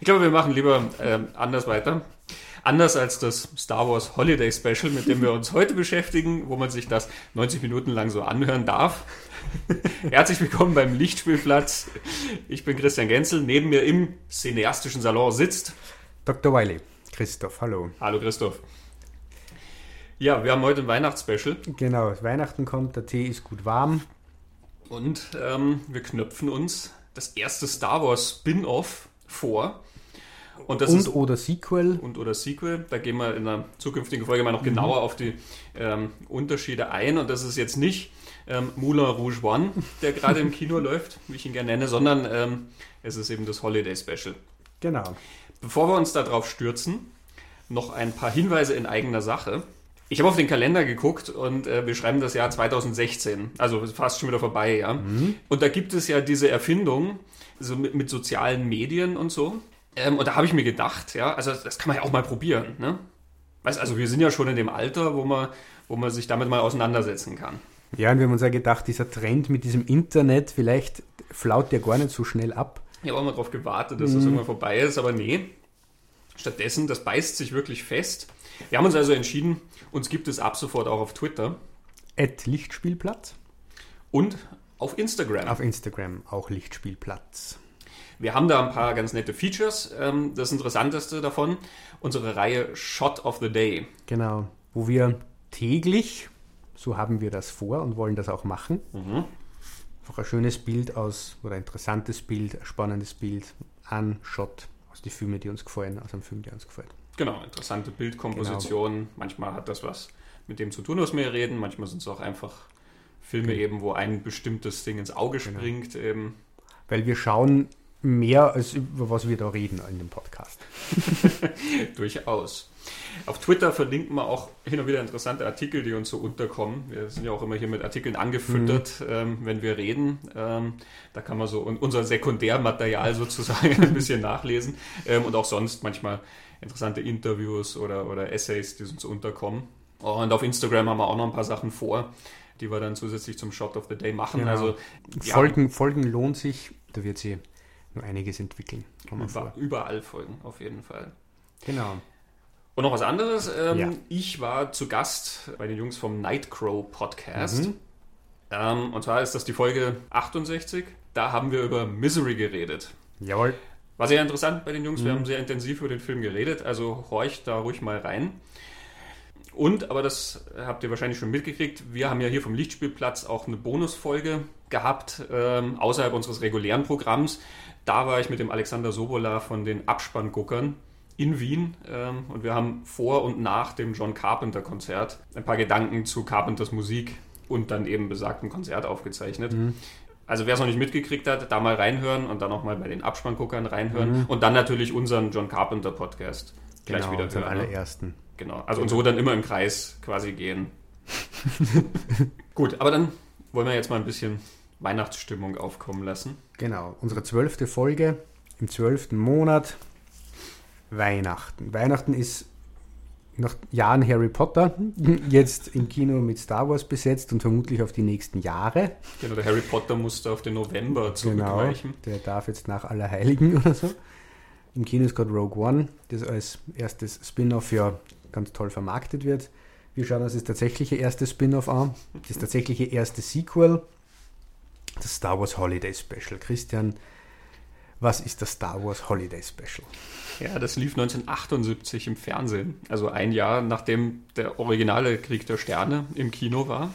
Ich glaube, wir machen lieber ähm, anders weiter. Anders als das Star Wars Holiday Special, mit dem wir uns heute beschäftigen, wo man sich das 90 Minuten lang so anhören darf. Herzlich willkommen beim Lichtspielplatz. Ich bin Christian Genzel. Neben mir im cineastischen Salon sitzt Dr. Wiley. Christoph, hallo. Hallo Christoph. Ja, wir haben heute ein Weihnachtsspecial. Genau, Weihnachten kommt, der Tee ist gut warm. Und ähm, wir knöpfen uns das erste Star Wars Spin-off vor. Und, und oder Sequel. Und oder Sequel. Da gehen wir in einer zukünftigen Folge mal noch genauer mhm. auf die ähm, Unterschiede ein. Und das ist jetzt nicht ähm, Moulin Rouge One, der gerade im Kino läuft, wie ich ihn gerne nenne, sondern ähm, es ist eben das Holiday Special. Genau. Bevor wir uns darauf stürzen, noch ein paar Hinweise in eigener Sache. Ich habe auf den Kalender geguckt und äh, wir schreiben das Jahr 2016, also fast schon wieder vorbei, ja. Mhm. Und da gibt es ja diese Erfindung so mit, mit sozialen Medien und so. Ähm, und da habe ich mir gedacht, ja, also das kann man ja auch mal probieren, ne? Weißt, also wir sind ja schon in dem Alter, wo man, wo man sich damit mal auseinandersetzen kann. Ja, und wir haben uns ja gedacht, dieser Trend mit diesem Internet, vielleicht flaut der gar nicht so schnell ab. Ich habe auch mal darauf gewartet, dass das mhm. irgendwann vorbei ist, aber nee. Stattdessen, das beißt sich wirklich fest. Wir haben uns also entschieden, uns gibt es ab sofort auch auf Twitter. At Lichtspielplatz. Und auf Instagram. Auf Instagram auch Lichtspielplatz. Wir haben da ein paar ganz nette Features. Ähm, das Interessanteste davon, unsere Reihe Shot of the Day. Genau, wo wir täglich, so haben wir das vor und wollen das auch machen, mhm einfach ein schönes Bild aus, oder ein interessantes Bild, ein spannendes Bild an Shot aus den Filmen, die uns gefallen, aus einem Film, der uns gefällt. Genau, interessante Bildkomposition. Genau. Manchmal hat das was mit dem zu tun, was wir reden. Manchmal sind es auch einfach Filme genau. eben, wo ein bestimmtes Ding ins Auge genau. springt. Genau. Eben. Weil wir schauen mehr, als über was wir da reden in dem Podcast. Durchaus. Auf Twitter verlinken wir auch hin und wieder interessante Artikel, die uns so unterkommen. Wir sind ja auch immer hier mit Artikeln angefüttert, mhm. ähm, wenn wir reden. Ähm, da kann man so unser Sekundärmaterial sozusagen ein bisschen nachlesen. Ähm, und auch sonst manchmal interessante Interviews oder, oder Essays, die uns unterkommen. Und auf Instagram haben wir auch noch ein paar Sachen vor, die wir dann zusätzlich zum Shot of the Day machen. Genau. Also, ja. Folgen, Folgen lohnt sich, da wird sie noch einiges entwickeln. Über, überall folgen, auf jeden Fall. Genau. Und noch was anderes. Ähm, ja. Ich war zu Gast bei den Jungs vom Nightcrow Podcast. Mhm. Ähm, und zwar ist das die Folge 68. Da haben wir über Misery geredet. Jawohl. War sehr interessant bei den Jungs. Mhm. Wir haben sehr intensiv über den Film geredet. Also horcht da ruhig mal rein. Und, aber das habt ihr wahrscheinlich schon mitgekriegt, wir haben ja hier vom Lichtspielplatz auch eine Bonusfolge gehabt, ähm, außerhalb unseres regulären Programms. Da war ich mit dem Alexander Sobola von den Abspannguckern in Wien ähm, und wir haben vor und nach dem John Carpenter Konzert ein paar Gedanken zu Carpenters Musik und dann eben besagten Konzert aufgezeichnet. Mhm. Also wer es noch nicht mitgekriegt hat, da mal reinhören und dann nochmal bei den Abspannguckern reinhören mhm. und dann natürlich unseren John Carpenter Podcast gleich genau, wieder hören. Den ne? allerersten. Genau, also und so dann immer im Kreis quasi gehen. Gut, aber dann wollen wir jetzt mal ein bisschen Weihnachtsstimmung aufkommen lassen. Genau, unsere zwölfte Folge im zwölften Monat Weihnachten. Weihnachten ist nach Jahren Harry Potter jetzt im Kino mit Star Wars besetzt und vermutlich auf die nächsten Jahre. Genau, der Harry Potter musste auf den November genau, zurückweichen. Genau, der darf jetzt nach Allerheiligen oder so. Im Kino ist gerade Rogue One, das als erstes Spin-off ja ganz toll vermarktet wird. Wir schauen uns das tatsächliche erste Spin-off an, das tatsächliche erste Sequel, das Star Wars Holiday Special. Christian, was ist das Star Wars Holiday Special? Ja, das lief 1978 im Fernsehen. Also ein Jahr nachdem der originale Krieg der Sterne im Kino war.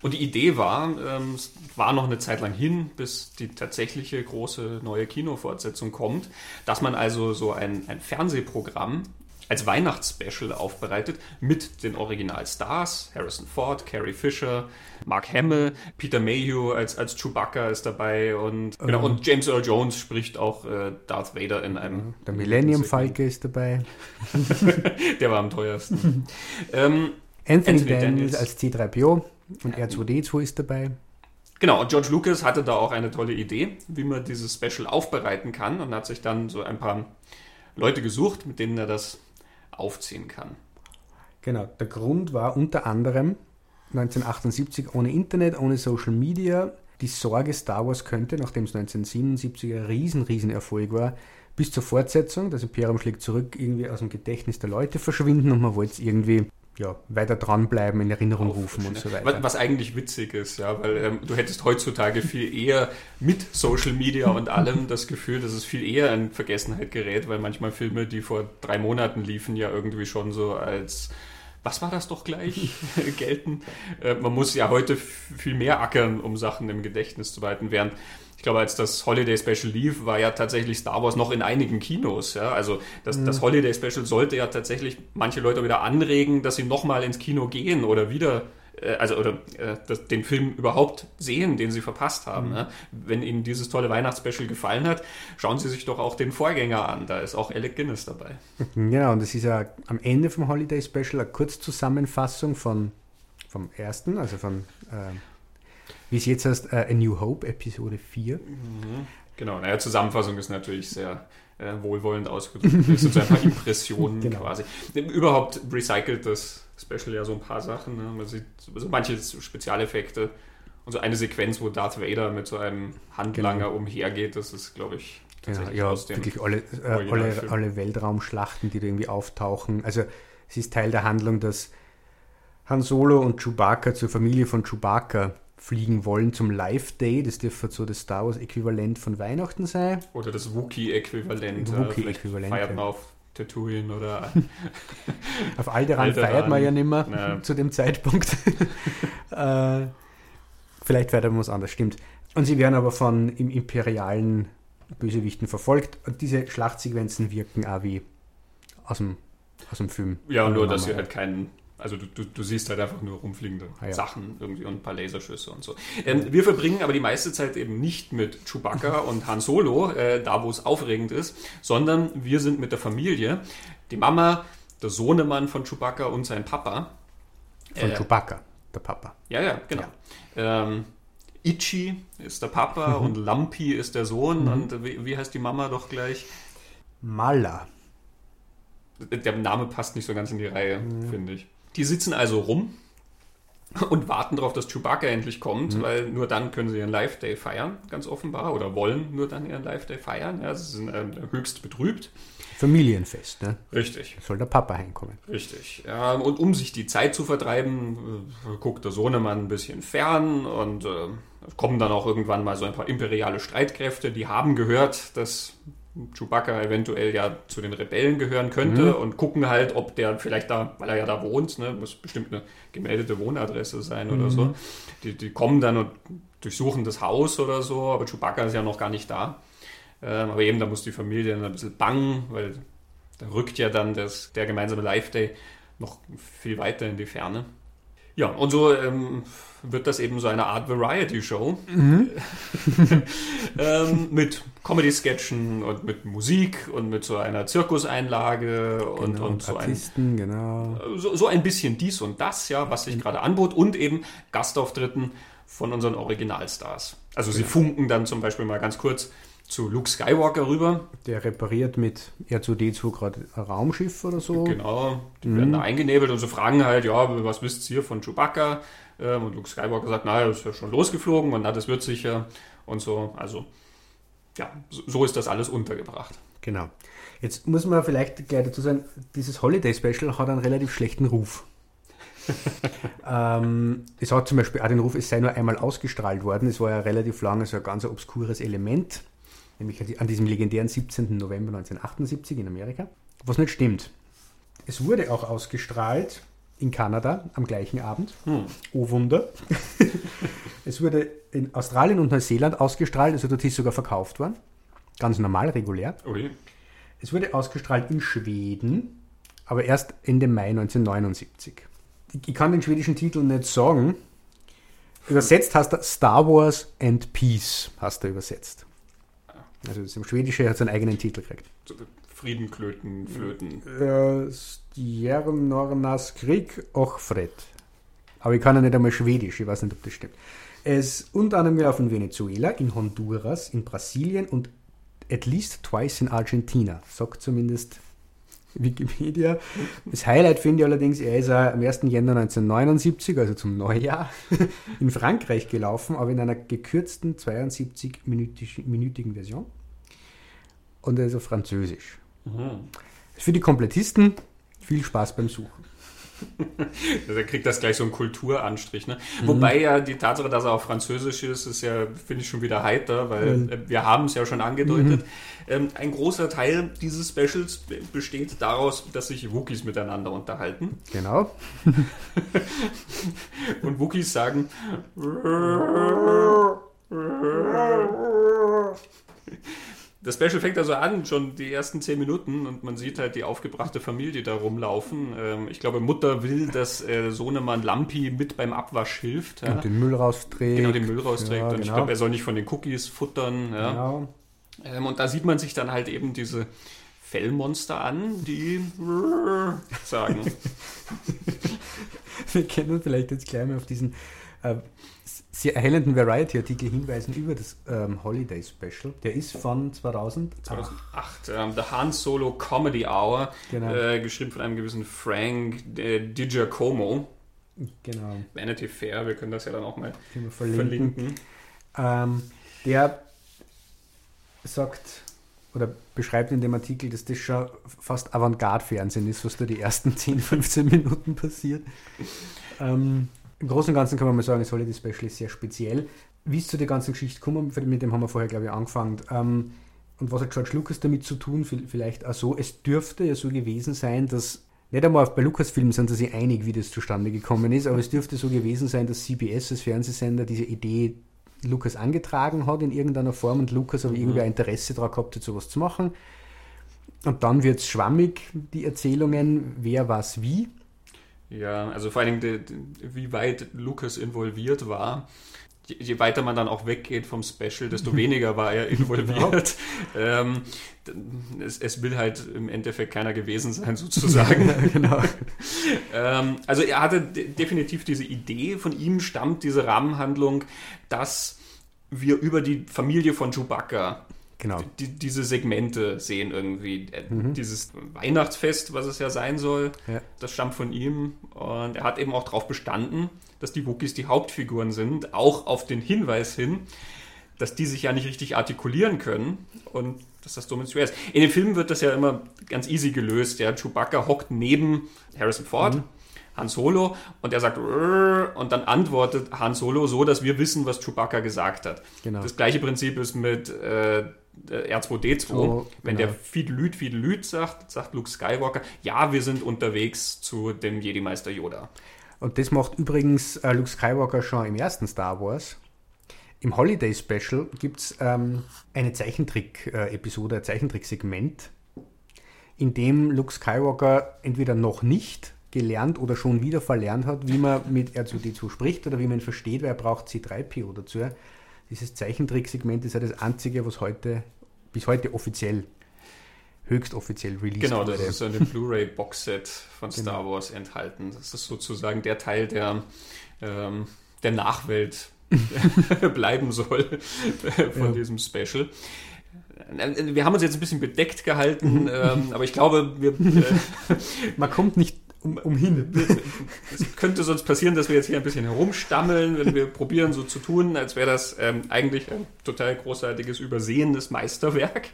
Und die Idee war, ähm, es war noch eine Zeit lang hin, bis die tatsächliche große neue Kinofortsetzung kommt, dass man also so ein, ein Fernsehprogramm als Weihnachtsspecial aufbereitet mit den Originalstars. Harrison Ford, Carrie Fisher, Mark Hamill, Peter Mayhew als, als Chewbacca ist dabei und, genau, und James Earl Jones spricht auch äh, Darth Vader in einem. Der Millennium Falke ist dabei. Der war am teuersten. ähm, Anthony, Anthony Daniels als C3PO und R2D2 ist dabei. Genau, und George Lucas hatte da auch eine tolle Idee, wie man dieses Special aufbereiten kann und hat sich dann so ein paar Leute gesucht, mit denen er das aufziehen kann. Genau, der Grund war unter anderem 1978 ohne Internet, ohne Social Media, die Sorge, Star Wars könnte, nachdem es 1977 ein riesen, riesen Erfolg war, bis zur Fortsetzung, das Imperium schlägt zurück, irgendwie aus dem Gedächtnis der Leute verschwinden und man wollte es irgendwie ja, weiter dranbleiben, in Erinnerung rufen und so weiter. Was eigentlich witzig ist, ja, weil ähm, du hättest heutzutage viel eher mit Social Media und allem das Gefühl, dass es viel eher in Vergessenheit gerät, weil manchmal Filme, die vor drei Monaten liefen, ja irgendwie schon so als was war das doch gleich, gelten. Äh, man muss ja heute viel mehr ackern, um Sachen im Gedächtnis zu behalten, während ich glaube, als das Holiday Special lief, war ja tatsächlich Star Wars noch in einigen Kinos. Ja? Also das, mhm. das Holiday Special sollte ja tatsächlich manche Leute wieder anregen, dass sie nochmal ins Kino gehen oder wieder äh, also oder äh, das, den Film überhaupt sehen, den sie verpasst haben. Mhm. Ne? Wenn Ihnen dieses tolle Weihnachtsspecial gefallen hat, schauen Sie sich doch auch den Vorgänger an. Da ist auch Alec Guinness dabei. Genau, und das ist ja am Ende vom Holiday Special eine Kurzzusammenfassung von vom ersten, also von äh, wie es jetzt heißt, uh, A New Hope, Episode 4. Mhm. Genau, naja, Zusammenfassung ist natürlich sehr äh, wohlwollend ausgedrückt. Das sind so ein paar Impressionen genau. quasi. Überhaupt recycelt das Special ja so ein paar Sachen. Ne? Man sieht so manche Spezialeffekte und so eine Sequenz, wo Darth Vader mit so einem Handlanger genau. umhergeht, das ist, glaube ich, tatsächlich ja, ja, aus dem wirklich alle, äh, alle, alle Weltraumschlachten, die da irgendwie auftauchen. Also es ist Teil der Handlung, dass Han Solo und Chewbacca zur Familie von Chewbacca fliegen wollen zum Live Day. Das dürfte so das Star Wars-Äquivalent von Weihnachten sein. Oder das Wookiee-Äquivalent. Wookiee-Äquivalent. Feiert man auf Tatooine oder. auf Alderan, Alderan feiert man ja nicht mehr ja. zu dem Zeitpunkt. äh, vielleicht feiert man was anderes, stimmt. Und sie werden aber von im imperialen Bösewichten verfolgt. Und diese Schlachtsequenzen wirken auch wie aus dem, aus dem Film. Ja, nur, dass sie halt keinen also du, du, du, siehst halt einfach nur rumfliegende ah, ja. Sachen irgendwie und ein paar Laserschüsse und so. Ähm, wir verbringen aber die meiste Zeit eben nicht mit Chewbacca und Han Solo, äh, da wo es aufregend ist, sondern wir sind mit der Familie. Die Mama, der Sohnemann von Chewbacca und sein Papa. Von äh, Chewbacca, der Papa. Ja, ja, genau. Ja. Ähm, Ichi ist der Papa und Lampi ist der Sohn. Mhm. Und wie, wie heißt die Mama doch gleich? Mala. Der Name passt nicht so ganz in die Reihe, mhm. finde ich. Die sitzen also rum und warten darauf, dass Chewbacca endlich kommt, mhm. weil nur dann können sie ihren Live-Day feiern, ganz offenbar, oder wollen nur dann ihren Live-Day feiern. Ja, sie sind ähm, höchst betrübt. Familienfest, ne? Richtig. Soll der Papa heimkommen. Richtig. Ja, und um sich die Zeit zu vertreiben, äh, guckt der Sohnemann ein bisschen fern und äh, kommen dann auch irgendwann mal so ein paar imperiale Streitkräfte, die haben gehört, dass Chewbacca eventuell ja zu den Rebellen gehören könnte mhm. und gucken halt, ob der vielleicht da, weil er ja da wohnt, ne, muss bestimmt eine gemeldete Wohnadresse sein mhm. oder so. Die, die kommen dann und durchsuchen das Haus oder so, aber Chewbacca ist ja noch gar nicht da. Ähm, aber eben, da muss die Familie dann ein bisschen bangen, weil da rückt ja dann das, der gemeinsame Live-Day noch viel weiter in die Ferne. Ja, und so ähm, wird das eben so eine Art Variety-Show mhm. ähm, mit Comedy-Sketchen und mit Musik und mit so einer Zirkuseinlage und, genau, und so, Artisten, ein, genau. so, so ein bisschen dies und das, ja, was sich mhm. gerade anbot und eben Gastauftritten von unseren Originalstars. Also sie funken dann zum Beispiel mal ganz kurz zu Luke Skywalker rüber. Der repariert mit R2D2 gerade ein Raumschiff oder so. Genau, die mhm. werden da eingenebelt und so fragen halt, ja, was wisst ihr von Chewbacca? Ähm, und Luke Skywalker sagt, naja, ist ja schon losgeflogen und na, das wird sicher und so. Also, ja, so ist das alles untergebracht. Genau. Jetzt muss man vielleicht gleich dazu sagen, dieses Holiday Special hat einen relativ schlechten Ruf. ähm, es hat zum Beispiel auch den Ruf, es sei nur einmal ausgestrahlt worden. Es war ja relativ lange so ein ganz obskures Element nämlich an diesem legendären 17. November 1978 in Amerika, was nicht stimmt. Es wurde auch ausgestrahlt in Kanada am gleichen Abend. Hm. Oh Wunder. es wurde in Australien und Neuseeland ausgestrahlt, also dort ist sogar verkauft worden. Ganz normal, regulär. Ui. Es wurde ausgestrahlt in Schweden, aber erst Ende Mai 1979. Ich kann den schwedischen Titel nicht sagen. Übersetzt heißt er Star Wars and Peace, hast er übersetzt. Also das im Schwedische hat seinen eigenen Titel gekriegt. Friedenklöten, Flöten. Äh, Stjernornas Krieg, auch Fred. Aber ich kann ja nicht einmal Schwedisch, ich weiß nicht, ob das stimmt. Es unter anderem gelaufen in Venezuela, in Honduras, in Brasilien und at least twice in Argentina, sagt zumindest Wikipedia. Das Highlight finde ich allerdings, er ist am 1. Jänner 1979, also zum Neujahr, in Frankreich gelaufen, aber in einer gekürzten 72-minütigen Version. Und er ist auf Französisch. Mhm. Für die Komplettisten viel Spaß beim Suchen. Er kriegt das gleich so einen Kulturanstrich. Ne? Mhm. Wobei ja die Tatsache, dass er auf Französisch ist, ist ja, finde ich, schon wieder heiter, weil mhm. Äh, wir haben es ja schon angedeutet. Mhm. Ähm, ein großer Teil dieses Specials besteht daraus, dass sich Wookies miteinander unterhalten. Genau. Und Wookies sagen das Special fängt also an, schon die ersten zehn Minuten und man sieht halt die aufgebrachte Familie da rumlaufen. Ähm, ich glaube, Mutter will, dass äh, Sohnemann Lampi mit beim Abwasch hilft. Ja. Und den Müll rausträgt. Genau, den Müll rausträgt. Ja, und genau. ich glaube, er soll nicht von den Cookies futtern. Ja. Genau. Ähm, und da sieht man sich dann halt eben diese Fellmonster an, die sagen. Wir können vielleicht jetzt gleich mal auf diesen äh, sehr erhellenden Variety-Artikel hinweisen über das ähm, Holiday Special. Der ist von 2008. 2008 ähm, The Han Solo Comedy Hour, genau. äh, geschrieben von einem gewissen Frank äh, DiGiacomo. Genau. Vanity Fair, wir können das ja dann auch mal verlinken. verlinken. Ähm, der sagt oder beschreibt in dem Artikel, dass das schon fast Avantgarde-Fernsehen ist, was da die ersten 10, 15 Minuten passiert. Ähm, im Großen und Ganzen kann man mal sagen, das Holiday Special ist sehr speziell. Wie es zu der ganzen Geschichte kommt, mit dem haben wir vorher, glaube ich, angefangen. Ähm, und was hat George Lucas damit zu tun? Vielleicht auch so, es dürfte ja so gewesen sein, dass nicht einmal bei Lucasfilm sind sie einig, wie das zustande gekommen ist, aber es dürfte so gewesen sein, dass CBS als Fernsehsender diese Idee Lucas angetragen hat in irgendeiner Form und Lucas aber mhm. irgendwie ein Interesse daran gehabt hat, sowas zu machen. Und dann wird es schwammig, die Erzählungen, wer was wie. Ja, also vor allen Dingen, wie weit Lucas involviert war. Je, weiter man dann auch weggeht vom Special, desto weniger war er involviert. Genau. Ähm, es, es, will halt im Endeffekt keiner gewesen sein, sozusagen. genau. ähm, also er hatte definitiv diese Idee, von ihm stammt diese Rahmenhandlung, dass wir über die Familie von Chewbacca genau. die, diese Segmente sehen irgendwie. Äh, mhm. Dieses Weihnachtsfest, was es ja sein soll, ja. das stammt von ihm. Und er hat eben auch darauf bestanden, dass die Wookies die Hauptfiguren sind, auch auf den Hinweis hin, dass die sich ja nicht richtig artikulieren können und dass das dumm ist. In den Filmen wird das ja immer ganz easy gelöst. Der Chewbacca hockt neben Harrison Ford. Mhm. Han Solo und er sagt und dann antwortet Han Solo so, dass wir wissen, was Chewbacca gesagt hat. Genau. Das gleiche Prinzip ist mit äh, R2D2. Oh, Wenn genau. der Fidelüt Fidelüt sagt, sagt Luke Skywalker, ja, wir sind unterwegs zu dem Jedi-Meister Yoda. Und das macht übrigens äh, Luke Skywalker schon im ersten Star Wars. Im Holiday Special gibt es ähm, eine Zeichentrick-Episode, ein Zeichentrick-Segment, in dem Luke Skywalker entweder noch nicht gelernt oder schon wieder verlernt hat, wie man mit R2D2 spricht oder wie man ihn versteht, weil er braucht C3PO dazu dieses Zeichentricksegment ist ja das einzige, was heute, bis heute offiziell, höchst offiziell released genau, wurde. Genau, das ist in dem Blu-ray-Boxset von genau. Star Wars enthalten. Das ist sozusagen der Teil der, ähm, der Nachwelt bleiben soll von ja. diesem Special. Wir haben uns jetzt ein bisschen bedeckt gehalten, mhm. ähm, aber ich glaube, wir, äh, man kommt nicht um, umhin. Es könnte sonst passieren, dass wir jetzt hier ein bisschen herumstammeln, wenn wir probieren, so zu tun, als wäre das ähm, eigentlich ein total großartiges, übersehenes Meisterwerk.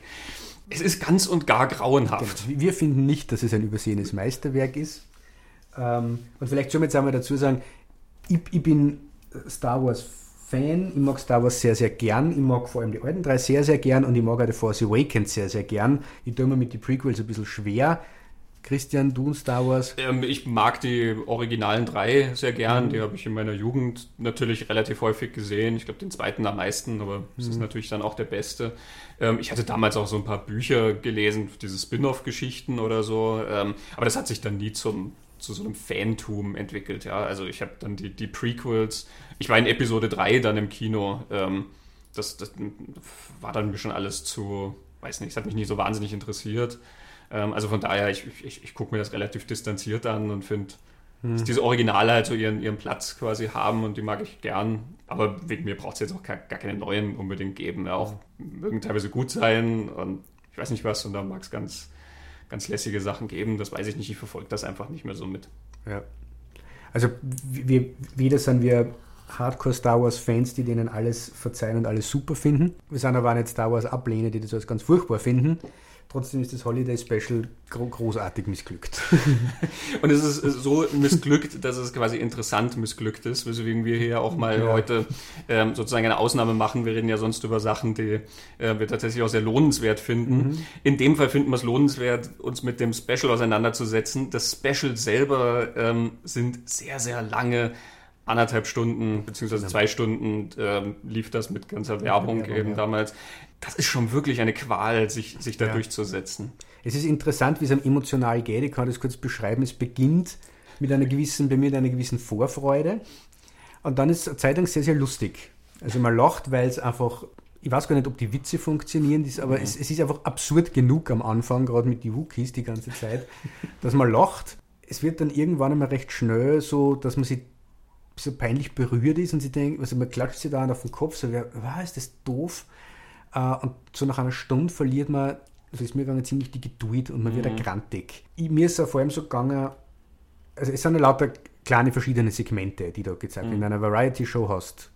Es ist ganz und gar grauenhaft. Genau. Wir finden nicht, dass es ein übersehenes Meisterwerk ist. Ähm, und vielleicht schon jetzt einmal dazu sagen, ich, ich bin Star Wars Fan, ich mag Star Wars sehr, sehr gern. Ich mag vor allem die alten drei sehr, sehr gern und ich mag auch The Force Awakens sehr, sehr gern. Ich tue mir mit den Prequels ein bisschen schwer. Christian, du und Star Wars? Ähm, ich mag die originalen drei sehr gern. Mhm. Die habe ich in meiner Jugend natürlich relativ häufig gesehen. Ich glaube, den zweiten am meisten, aber mhm. es ist natürlich dann auch der beste. Ähm, ich hatte damals auch so ein paar Bücher gelesen, diese Spin-off-Geschichten oder so. Ähm, aber das hat sich dann nie zum, zu so einem Fantum entwickelt. Ja? Also ich habe dann die, die Prequels. Ich war in Episode 3 dann im Kino. Ähm, das, das war dann schon alles zu, weiß nicht, es hat mich nie so wahnsinnig interessiert. Ähm, also von daher, ich, ich, ich gucke mir das relativ distanziert an und finde, hm. dass diese Originale halt so ihren, ihren Platz quasi haben und die mag ich gern. Aber wegen mir braucht es jetzt auch gar, gar keine neuen unbedingt geben. Ja, auch mögen teilweise gut sein und ich weiß nicht was und dann mag es ganz, ganz lässige Sachen geben. Das weiß ich nicht, ich verfolge das einfach nicht mehr so mit. Ja. Also wir, weder sind wir Hardcore Star Wars Fans, die denen alles verzeihen und alles super finden. Wir sind aber auch nicht Star Wars Ablehner, die das alles ganz furchtbar finden. Trotzdem ist das Holiday Special gro großartig missglückt. und es ist so missglückt, dass es quasi interessant missglückt ist, weswegen wir hier auch mal ja. heute ähm, sozusagen eine Ausnahme machen. Wir reden ja sonst über Sachen, die äh, wir tatsächlich auch sehr lohnenswert finden. Mhm. In dem Fall finden wir es lohnenswert, uns mit dem Special auseinanderzusetzen. Das Special selber ähm, sind sehr, sehr lange anderthalb Stunden beziehungsweise zwei Stunden ähm, lief das mit ganzer Werbung, Werbung eben ja. damals. Das ist schon wirklich eine Qual, sich, sich da ja. durchzusetzen. Es ist interessant, wie es einem emotional geht. Ich kann das kurz beschreiben. Es beginnt mit einer gewissen, bei mir mit einer gewissen Vorfreude. Und dann ist es Zeit lang sehr, sehr lustig. Also man lacht, weil es einfach, ich weiß gar nicht, ob die Witze funktionieren, aber mhm. es, es, ist einfach absurd genug am Anfang, gerade mit den Wookies die ganze Zeit, dass man lacht. Es wird dann irgendwann einmal recht schnell so, dass man sich so peinlich berührt ist und sie denkt, also man klatscht sich da auf den Kopf, so, was ist das doof? Äh, und so nach einer Stunde verliert man, also ist mir gegangen, ziemlich die Geduld und man mhm. wird ergrantig. Mir ist es vor allem so gegangen, also es sind ja lauter kleine verschiedene Segmente, die da gezeigt werden. Mhm. In einer Variety-Show hast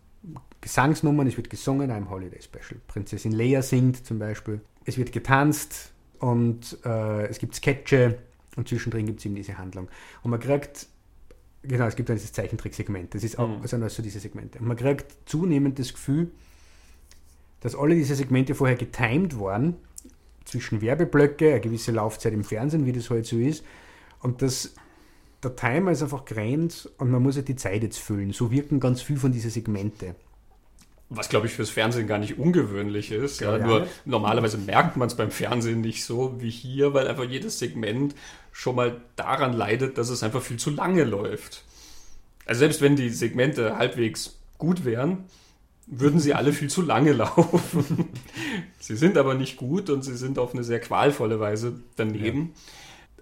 Gesangsnummern, es wird gesungen, einem Holiday Special. Prinzessin Leia singt zum Beispiel. Es wird getanzt und äh, es gibt Sketche und zwischendrin gibt es eben diese Handlung. Und man kriegt Genau, es gibt dann dieses Zeichentricksegment. Das ist auch mhm. also also diese Segmente. Und man kriegt zunehmend das Gefühl, dass alle diese Segmente vorher getimed waren, zwischen Werbeblöcke, eine gewisse Laufzeit im Fernsehen, wie das heute halt so ist, und dass der Timer ist einfach grenzt und man muss halt die Zeit jetzt füllen. So wirken ganz viel von diesen Segmente. Was, glaube ich, fürs Fernsehen gar nicht ungewöhnlich ist. Ja, ja, nur normalerweise merkt man es beim Fernsehen nicht so wie hier, weil einfach jedes Segment schon mal daran leidet, dass es einfach viel zu lange läuft. Also selbst wenn die Segmente halbwegs gut wären, würden sie alle viel zu lange laufen. sie sind aber nicht gut und sie sind auf eine sehr qualvolle Weise daneben. Ja.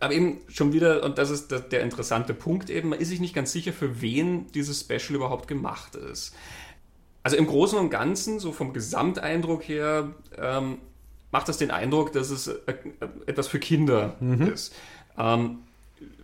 Aber eben schon wieder, und das ist der, interessante Punkt eben, man ist sich nicht ganz sicher, für wen dieses Special überhaupt gemacht ist. Also im Großen und Ganzen, so vom Gesamteindruck her, ähm, macht das den Eindruck, dass es äh, etwas für Kinder mhm. ist. Ähm,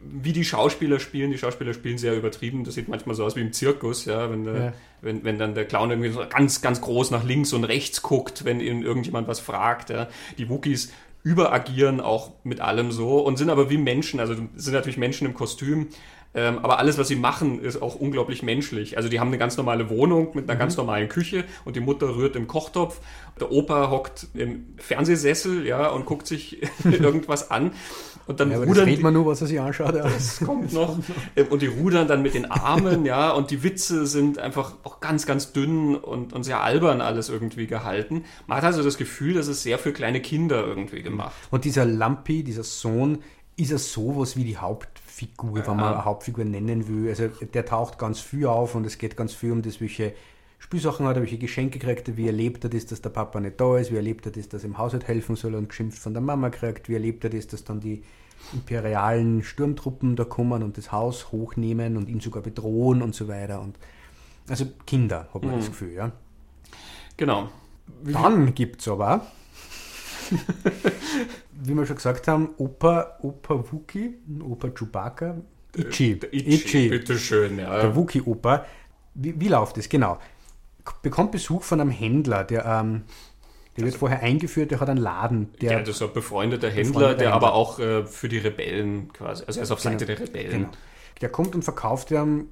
wie die Schauspieler spielen, die Schauspieler spielen sehr übertrieben. Das sieht manchmal so aus wie im Zirkus, ja, wenn, der, ja. wenn, wenn dann der Clown irgendwie so ganz, ganz groß nach links und rechts guckt, wenn ihn irgendjemand was fragt. Ja. Die Wookies überagieren auch mit allem so und sind aber wie Menschen, also sind natürlich Menschen im Kostüm, ähm, aber alles, was sie machen, ist auch unglaublich menschlich. Also die haben eine ganz normale Wohnung mit einer mhm. ganz normalen Küche und die Mutter rührt im Kochtopf. Der Opa hockt im Fernsehsessel, ja, und guckt sich irgendwas an. Und dann ja, rudern. Das man nur, was er sich anschaut. Ja. Das kommt noch. Ähm, und die rudern dann mit den Armen, ja, und die Witze sind einfach auch ganz, ganz dünn und, und sehr albern alles irgendwie gehalten. Man hat also das Gefühl, dass es sehr für kleine Kinder irgendwie gemacht. Und dieser Lampi, dieser Sohn, ist er sowas wie die Hauptfigur, ja. wenn man Hauptfigur nennen will. Also der taucht ganz viel auf und es geht ganz viel um das, welche Spielsachen hat er, welche Geschenke kriegt er, wie erlebt er das, dass der Papa nicht da ist, wie erlebt er das, dass er im Haushalt helfen soll und geschimpft von der Mama kriegt, wie erlebt er das, dass dann die imperialen Sturmtruppen da kommen und das Haus hochnehmen und ihn sogar bedrohen und so weiter. Und also Kinder, hat man mhm. das Gefühl, ja. Genau. Dann gibt es aber wie wir schon gesagt haben, Opa, Opa Wookie, Opa Chewbacca, Ichi. Der Ichi, Ichi bitteschön, ja. Der Wookie-Opa. Wie, wie läuft das? Genau. Bekommt Besuch von einem Händler, der, ähm, der wird also, vorher eingeführt, der hat einen Laden. Der ja, das ist ein befreundeter Händler, befreundeter der Händler. aber auch äh, für die Rebellen quasi, also er ist auf Seite genau. der Rebellen. Genau. Der kommt und verkauft ihm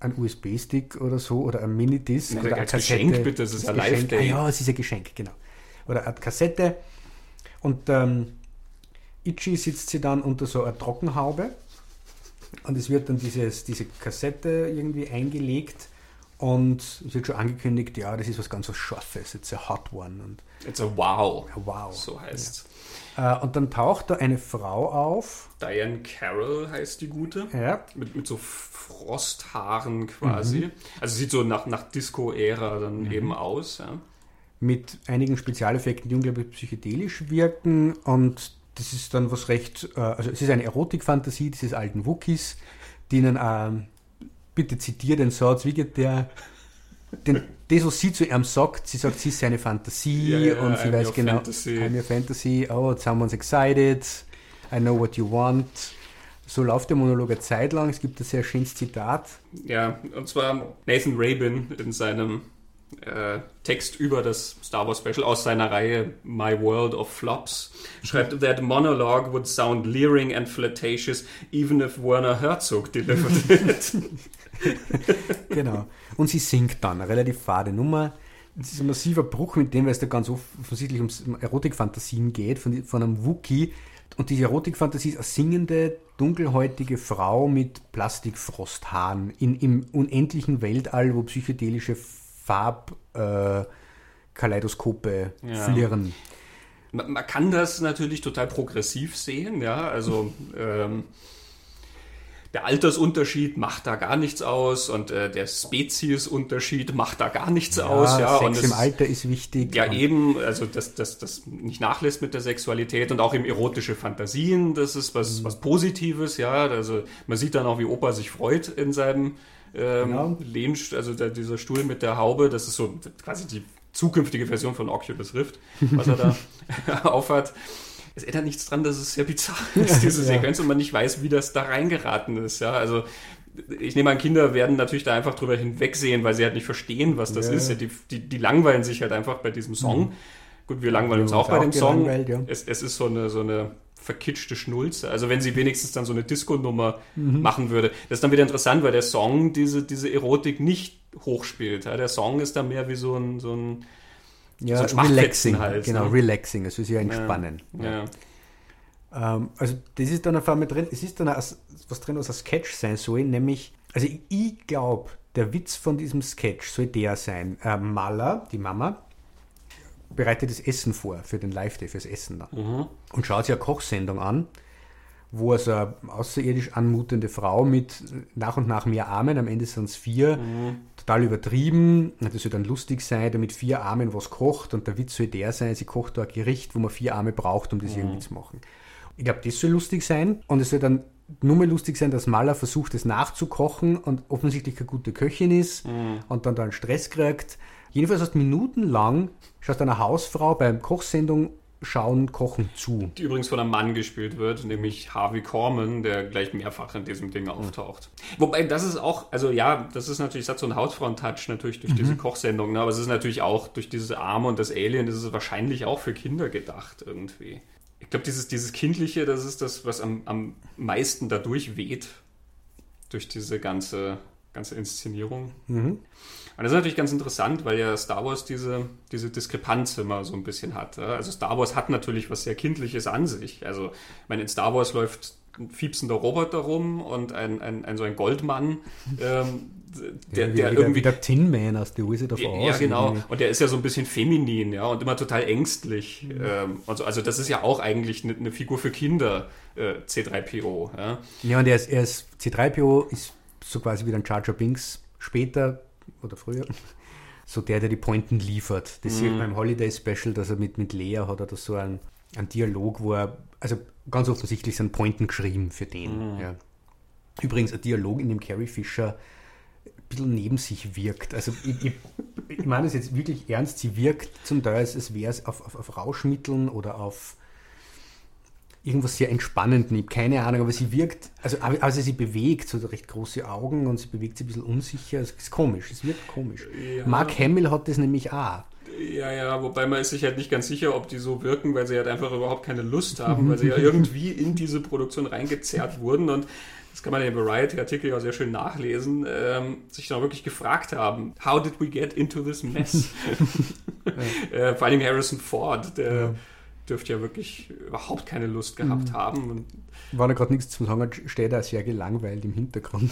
einen USB-Stick oder so oder ein Minidisc oder ein Geschenk bitte, das ist ein Live-Game. Ah, ja, es ist ein Geschenk, genau. Oder eine Kassette und ähm, Ichi sitzt sie dann unter so einer Trockenhaube und es wird dann dieses, diese Kassette irgendwie eingelegt und es wird schon angekündigt, ja, das ist was ganz was Scharfes, it's a hot one. Und it's a wow. A wow. So heißt ja. Äh, und dann taucht da eine Frau auf. Diane Carroll heißt die gute. Ja. Mit, mit so Frosthaaren quasi. Mhm. Also sieht so nach, nach Disco-Ära dann mhm. eben aus. Ja mit einigen Spezialeffekten, die unglaublich psychedelisch wirken und das ist dann was recht, äh, also es ist eine Erotikfantasie dieses alten Wookies, die ihnen, äh, bitte zitiere den Satz, wie geht der, den, das, was sie zu ihm sagt, sie sagt, sie ist seine Fantasie ja, ja, und sie weiß genau, Fantasy. I'm your Fantasy, oh, uns excited I know what you want. So läuft der Monolog eine Zeit lang. Es gibt ein sehr schönes Zitat. Ja, und zwar Nathan Rabin in seinem äh, Text über das Star Wars Special aus seiner Reihe My World of Flops schreibt, that monologue would sound leering and flirtatious even if Werner Herzog delivered it. genau. Und sie singt dann eine relativ fade Nummer. Das ist ein massiver Bruch mit dem, weil es da ganz offensichtlich um Erotikfantasien geht, von, von einem Wookie. Und diese Erotikfantasie ist eine singende, dunkelhäutige Frau mit Plastikfrosthaaren in, im unendlichen Weltall, wo psychedelische Farbkaleidoskope äh, ja. flirren. Man, man, kann das natürlich total progressiv sehen, ja, also ähm, der Altersunterschied macht da gar nichts aus und äh, der Speziesunterschied macht da gar nichts ja, aus. Ja, Sex und im Alter ist wichtig. Ja, eben, also dass das, das nicht nachlässt mit der Sexualität und auch im erotische Fantasien, das ist was, mhm. was Positives, ja. Also man sieht dann auch, wie Opa sich freut in seinem ähm, genau. Lehn, also der, dieser Stuhl mit der Haube, das ist so quasi die zukünftige Version von Oculus Rift, was er da aufhat es ändert nichts dran, dass es sehr bizarr ist, diese ja. Sequenz, und man nicht weiß, wie das da reingeraten ist. Ja, also ich nehme an, Kinder werden natürlich da einfach drüber hinwegsehen, weil sie halt nicht verstehen, was das ja. ist. Die, die, die, langweilen sich halt einfach bei diesem Song. Mhm. Gut, wir langweilen uns auch bei dem Song. Ja. Es, es, ist so eine, so eine verkitschte Schnulze. Also wenn sie wenigstens dann so eine Disco-Nummer mhm. machen würde. Das ist dann wieder interessant, weil der Song diese, diese Erotik nicht hochspielt. Ja? Der Song ist dann mehr wie so ein, so ein ja, so relaxing halt. Genau, ne? relaxing. Es ist ja entspannen. Ja. ja. Ähm, also das ist dann auf einmal drin, es ist dann was drin, was ein Sketch sein soll, nämlich, also ich, ich glaube, der Witz von diesem Sketch soll der sein. Äh, Mala, die Mama, bereitet das Essen vor für den Live-Day, fürs Essen dann. Mhm. Und schaut sich eine Kochsendung an, wo also eine außerirdisch anmutende Frau mit nach und nach mehr Armen, am Ende sind es vier, mhm total übertrieben. Das soll dann lustig sein, damit vier Armen was kocht und der Witz soll der sein, sie kocht da ein Gericht, wo man vier Arme braucht, um das mhm. irgendwie zu machen. Ich glaube, das soll lustig sein und es soll dann nur mal lustig sein, dass Maler versucht, es nachzukochen und offensichtlich keine gute Köchin ist mhm. und dann da einen Stress kriegt. Jedenfalls hast du minutenlang schaust einer Hausfrau beim Kochsendung schauen Kochen zu. Die übrigens von einem Mann gespielt wird, nämlich Harvey Korman, der gleich mehrfach in diesem Ding auftaucht. Mhm. Wobei, das ist auch, also ja, das ist natürlich, das hat so einen Hausfrauen-Touch natürlich durch mhm. diese Kochsendung, ne? aber es ist natürlich auch durch diese Arme und das Alien, das ist wahrscheinlich auch für Kinder gedacht irgendwie. Ich glaube, dieses, dieses Kindliche, das ist das, was am, am meisten dadurch weht, durch diese ganze, ganze Inszenierung. Mhm. Und das ist natürlich ganz interessant, weil ja Star Wars diese, diese Diskrepanz immer so ein bisschen hat. Also Star Wars hat natürlich was sehr Kindliches an sich. Also, ich meine, in Star Wars läuft ein fiepsender Roboter rum und ein, ein, ein so ein Goldmann, ähm, der, ja, der wie irgendwie. Der Tin Man aus The Wizard of Oz. Ja, genau. Irgendwie. Und der ist ja so ein bisschen feminin, ja, und immer total ängstlich. Mhm. Ähm, also, also, das ist ja auch eigentlich eine, eine Figur für Kinder, äh, C3PO. Ja, ja und er ist, er ist, C3PO ist so quasi wie ein Jar Jar Binks später oder früher, so der, der die Pointen liefert. Das mhm. sieht man im Holiday Special, dass er mit, mit Lea hat oder so ein, ein Dialog, wo er, also ganz offensichtlich sind Pointen geschrieben für den. Mhm. Ja. Übrigens ein Dialog, in dem Carrie Fisher ein bisschen neben sich wirkt. Also ich, ich, ich meine es jetzt wirklich ernst, sie wirkt zum Teil, als wäre es auf, auf, auf Rauschmitteln oder auf irgendwas sehr entspannend. Ich habe keine Ahnung, aber sie wirkt, also, also sie bewegt, so recht große Augen und sie bewegt sich ein bisschen unsicher. Es ist komisch, es wirkt komisch. Ja. Mark Hamill hat das nämlich auch. Ja, ja, wobei man ist sich halt nicht ganz sicher, ob die so wirken, weil sie halt einfach überhaupt keine Lust haben, weil sie ja irgendwie in diese Produktion reingezerrt wurden und das kann man in dem Variety-Artikel ja sehr schön nachlesen, ähm, sich dann wirklich gefragt haben, how did we get into this mess? äh, vor allem Harrison Ford, der ja dürfte ja wirklich überhaupt keine Lust gehabt mhm. haben. Und War da gerade nichts zu sagen, steht da sehr gelangweilt im Hintergrund.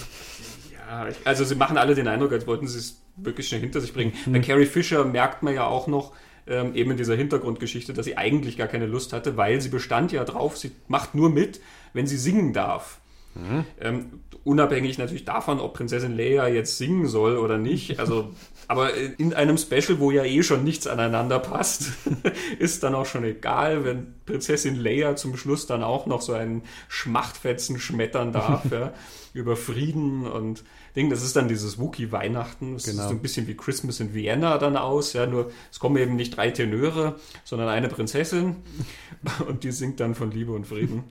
Ja, also sie machen alle den Eindruck, als wollten sie es wirklich schnell hinter sich bringen. Mhm. Bei Carrie Fisher merkt man ja auch noch, ähm, eben in dieser Hintergrundgeschichte, dass sie eigentlich gar keine Lust hatte, weil sie bestand ja drauf, sie macht nur mit, wenn sie singen darf. Mhm. Ähm, unabhängig natürlich davon, ob Prinzessin Leia jetzt singen soll oder nicht. Also, aber in einem Special, wo ja eh schon nichts aneinander passt, ist dann auch schon egal, wenn Prinzessin Leia zum Schluss dann auch noch so einen Schmachtfetzen schmettern darf, ja, über Frieden und Ding. Das ist dann dieses Wookie-Weihnachten. Das genau. sieht so ein bisschen wie Christmas in Vienna dann aus. Ja, nur es kommen eben nicht drei Tenöre, sondern eine Prinzessin. und die singt dann von Liebe und Frieden.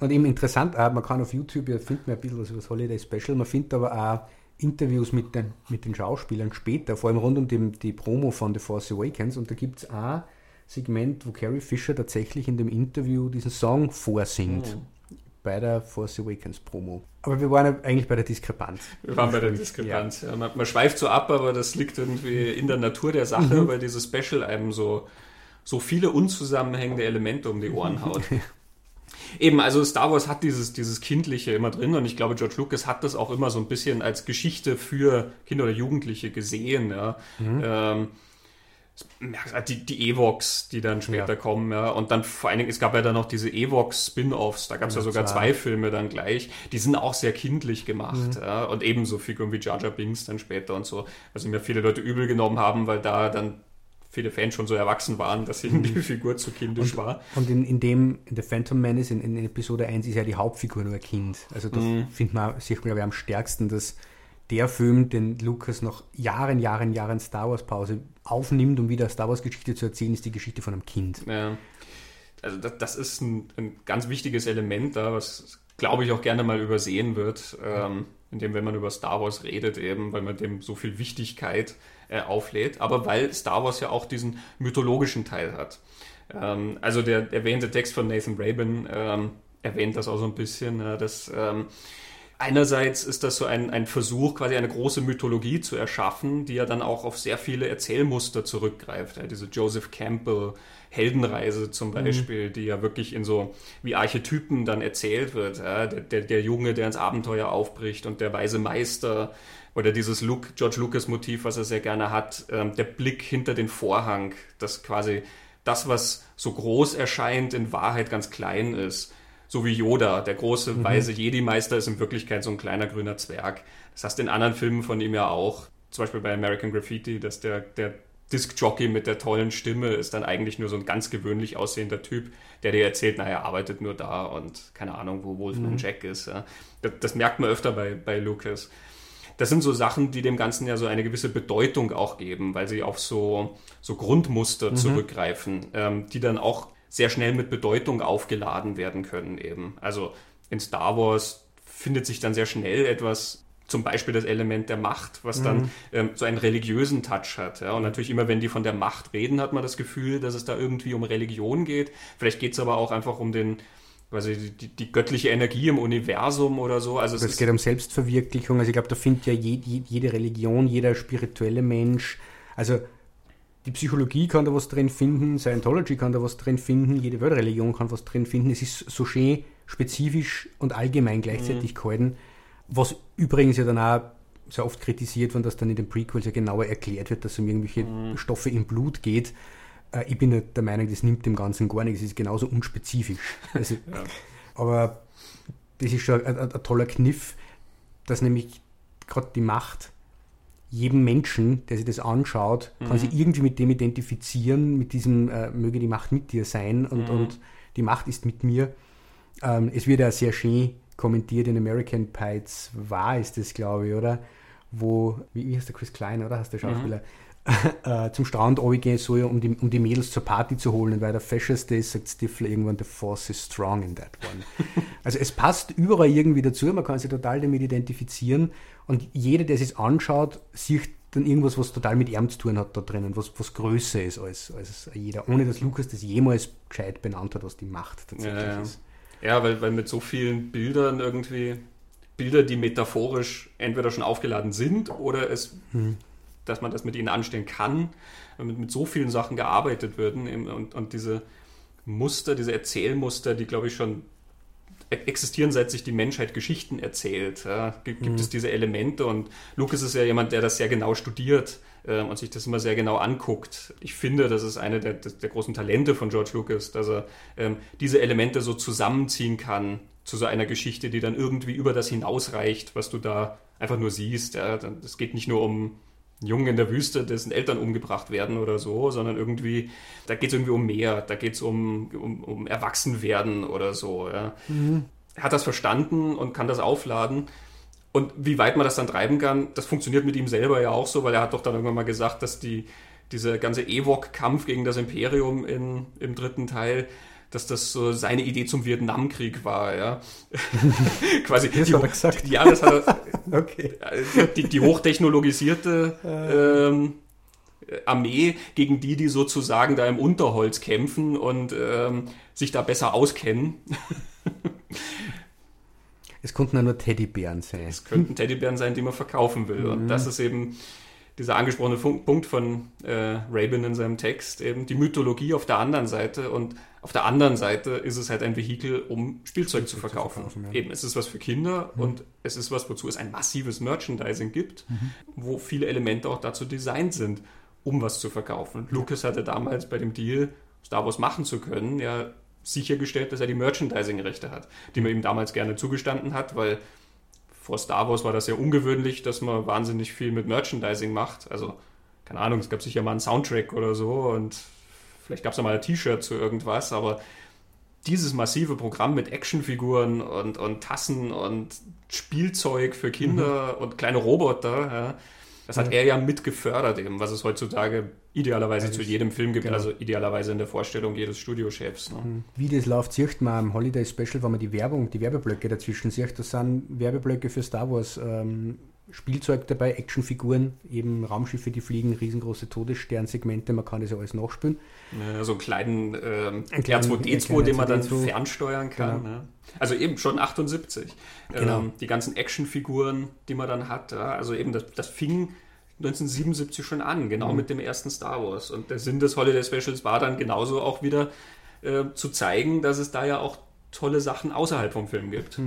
Und eben interessant, auch, man kann auf YouTube, ja, findet man ein bisschen was über das Holiday Special, man findet aber auch Interviews mit den, mit den Schauspielern später, vor allem rund um die, die Promo von The Force Awakens. Und da gibt es ein Segment, wo Carrie Fisher tatsächlich in dem Interview diesen Song vorsingt. Mhm. Bei der Force Awakens Promo. Aber wir waren eigentlich bei der Diskrepanz. Wir waren bei der Diskrepanz. Ja. Ja, man, man, schweift so ab, aber das liegt irgendwie in der Natur der Sache, mhm. weil dieses Special einem so, so viele unzusammenhängende Elemente um die Ohren haut. Eben, also Star Wars hat dieses, dieses Kindliche immer drin und ich glaube, George Lucas hat das auch immer so ein bisschen als Geschichte für Kinder oder Jugendliche gesehen. Ja. Mhm. Ähm, die, die Evox, die dann später ja. kommen, ja. Und dann vor allen Dingen, es gab ja dann noch diese Evox-Spin-Offs, da gab es ja, ja, sogar zwei Filme dann gleich, die sind auch sehr kindlich gemacht, mhm. ja. Und ebenso Figuren wie Jar Jar Binks dann später und so. Was mir viele Leute übel genommen haben, weil da dann viele Fans schon so erwachsen waren, dass ihnen die Figur zu kindisch und, war. Und in, in dem, in The Phantom Menace, in, in Episode 1 ist ja die Hauptfigur nur ein Kind. Also da mhm. findet man, sieht man glaube ich am stärksten, dass der Film, den Lucas nach Jahren, Jahren, Jahren Star Wars Pause aufnimmt, um wieder Star Wars Geschichte zu erzählen, ist die Geschichte von einem Kind. Ja. Also das, das ist ein, ein, ganz wichtiges Element da, was glaube ich auch gerne mal übersehen wird, ähm, indem wenn man über Star Wars redet, eben, weil man dem so viel Wichtigkeit äh, auflädt, aber weil Star Wars ja auch diesen mythologischen Teil hat. Ähm, also der erwähnte Text von Nathan Rabin ähm, erwähnt das auch so ein bisschen, äh, dass ähm, einerseits ist das so ein, ein Versuch, quasi eine große Mythologie zu erschaffen, die ja dann auch auf sehr viele Erzählmuster zurückgreift. Ja, diese Joseph Campbell Heldenreise zum mhm. Beispiel, mhm. die ja wirklich in so wie Archetypen dann erzählt wird. Ja, der, der, der Junge, der ins Abenteuer aufbricht und der weise Meister, oder dieses Luke, George Lucas Motiv, was er sehr gerne hat, ähm, der Blick hinter den Vorhang, dass quasi das, was so groß erscheint, in Wahrheit ganz klein ist. So wie Yoda, der große mhm. weise Jedi-Meister ist in Wirklichkeit so ein kleiner grüner Zwerg. Das hast du in anderen Filmen von ihm ja auch. Zum Beispiel bei American Graffiti, dass der, der Disc-Jockey mit der tollen Stimme ist dann eigentlich nur so ein ganz gewöhnlich aussehender Typ, der dir erzählt, naja, er arbeitet nur da und keine Ahnung, wo Wolfman mhm. Jack ist. Ja. Das, das, merkt man öfter bei, bei Lucas das sind so Sachen, die dem Ganzen ja so eine gewisse Bedeutung auch geben, weil sie auf so, so Grundmuster mhm. zurückgreifen, ähm, die dann auch sehr schnell mit Bedeutung aufgeladen werden können eben. Also in Star Wars findet sich dann sehr schnell etwas, zum Beispiel das Element der Macht, was dann mhm. ähm, so einen religiösen Touch hat. Ja? Und natürlich immer, wenn die von der Macht reden, hat man das Gefühl, dass es da irgendwie um Religion geht. Vielleicht geht es aber auch einfach um den, quasi die, die, göttliche Energie im Universum oder so. Also es, es geht um Selbstverwirklichung. Also ich glaube, da findet ja je, jede Religion, jeder spirituelle Mensch, also die Psychologie kann da was drin finden, Scientology kann da was drin finden, jede Weltreligion kann was drin finden. Es ist so schön spezifisch und allgemein gleichzeitig mhm. gehalten, was übrigens ja dann auch sehr oft kritisiert wird, dass dann in den Prequels ja genauer erklärt wird, dass es um irgendwelche mhm. Stoffe im Blut geht. Äh, ich bin nicht der Meinung, das nimmt dem Ganzen gar nichts, es ist genauso unspezifisch. Also, ja. Aber das ist schon ein, ein, ein toller Kniff, dass nämlich gerade die Macht jedem Menschen, der sich das anschaut, mhm. kann sich irgendwie mit dem identifizieren, mit diesem äh, möge die Macht mit dir sein und, mhm. und die Macht ist mit mir. Ähm, es wird ja sehr schön kommentiert in American Pie 2 ist das, glaube ich, oder? Wo, wie, wie heißt der Chris Klein, oder? Hast der mhm. Schauspieler? Mhm äh, zum Strand gehen soll, um die, um die Mädels zur Party zu holen. Weil der Fascist ist, sagt Stifler irgendwann, the force is strong in that one. also es passt überall irgendwie dazu, man kann sich total damit identifizieren. Und jeder, der sich anschaut, sieht dann irgendwas, was total mit ihm zu tun hat da drinnen, was, was größer ist als, als jeder. Ohne dass Lukas das jemals gescheit benannt hat, was die Macht tatsächlich ja, ja. ist. Ja, weil, weil mit so vielen Bildern irgendwie Bilder, die metaphorisch entweder schon aufgeladen sind oder es hm dass man das mit ihnen anstellen kann, mit, mit so vielen Sachen gearbeitet werden und, und diese Muster, diese Erzählmuster, die glaube ich schon e-, existieren, seit sich die Menschheit Geschichten erzählt. Ja, gibt, gibt mhm. es diese Elemente und Lucas ist ja jemand, der das sehr genau studiert äh, und sich das immer sehr genau anguckt. Ich finde, das ist eine der, der großen Talente von George Lucas, dass er ähm, diese Elemente so zusammenziehen kann zu so einer Geschichte, die dann irgendwie über das hinausreicht, was du da einfach nur siehst. Ja. Es geht nicht nur um Jungen in der Wüste, dessen Eltern umgebracht werden oder so, sondern irgendwie, da geht es irgendwie um mehr, da geht es um, um, um Erwachsenwerden oder so. Ja. Mhm. Er hat das verstanden und kann das aufladen. Und wie weit man das dann treiben kann, das funktioniert mit ihm selber ja auch so, weil er hat doch dann irgendwann mal gesagt, dass die, dieser ganze Ewok-Kampf gegen das Imperium in, im dritten Teil, dass das so seine Idee zum Vietnamkrieg war, ja. Quasi. Das die, hat er gesagt. Ja, das hat er. Okay. Die, die hochtechnologisierte ähm, Armee gegen die, die sozusagen da im Unterholz kämpfen und ähm, sich da besser auskennen. Es konnten ja nur Teddybären sein. Es könnten Teddybären sein, die man verkaufen will. Und das ist eben dieser angesprochene Punkt von äh, Rabin in seinem Text, eben die Mythologie auf der anderen Seite. Und auf der anderen Seite ist es halt ein Vehikel, um Spielzeug zu verkaufen. verkaufen, ja. Eben, es ist was für Kinder und es ist was, wozu es ein massives Merchandising gibt, wo viele Elemente auch dazu designt sind, um was zu verkaufen. Lucas hatte damals bei dem Deal, Star Wars machen zu können, ja sichergestellt, dass er die Merchandising-Rechte hat, die man ihm damals gerne zugestanden hat, weil vor Star Wars war das ja ungewöhnlich, dass man wahnsinnig viel mit Merchandising macht. Also, keine Ahnung, es gab sicher mal einen Soundtrack oder so und vielleicht gab es auch mal ein T-Shirt zu irgendwas, aber dieses massive Programm mit Actionfiguren und, und Tassen und Spielzeug für Kinder und kleine Roboter, ja, das hat er ja mit gefördert, eben, was es heutzutage idealerweise Ja, zu jedem Film gibt, genau. also idealerweise in der Vorstellung jedes Studiochefs. Ne? Wie das läuft, sieht man am Holiday Special, wenn man die Werbung, die Werbeblöcke dazwischen sieht. Das sind Werbeblöcke für Star Wars. Ähm, Spielzeug dabei, Actionfiguren, eben Raumschiffe, die fliegen, riesengroße Todessternsegmente, man kann das ja alles nachspielen. Ja, so einen kleinen ähm, Einen kleinen- R2D2, kleinen den man dann R2D2. fernsteuern kann. Genau. Ne? Also eben schon 78. Genau. Ähm, die ganzen Actionfiguren, die man dann hat. Ja? Also eben, das, das fing 1977 schon an, genau Mhm. mit dem ersten Star Wars. Und der Sinn des Holiday Specials war dann genauso auch wieder äh, zu zeigen, dass es da ja auch tolle Sachen außerhalb vom Film gibt.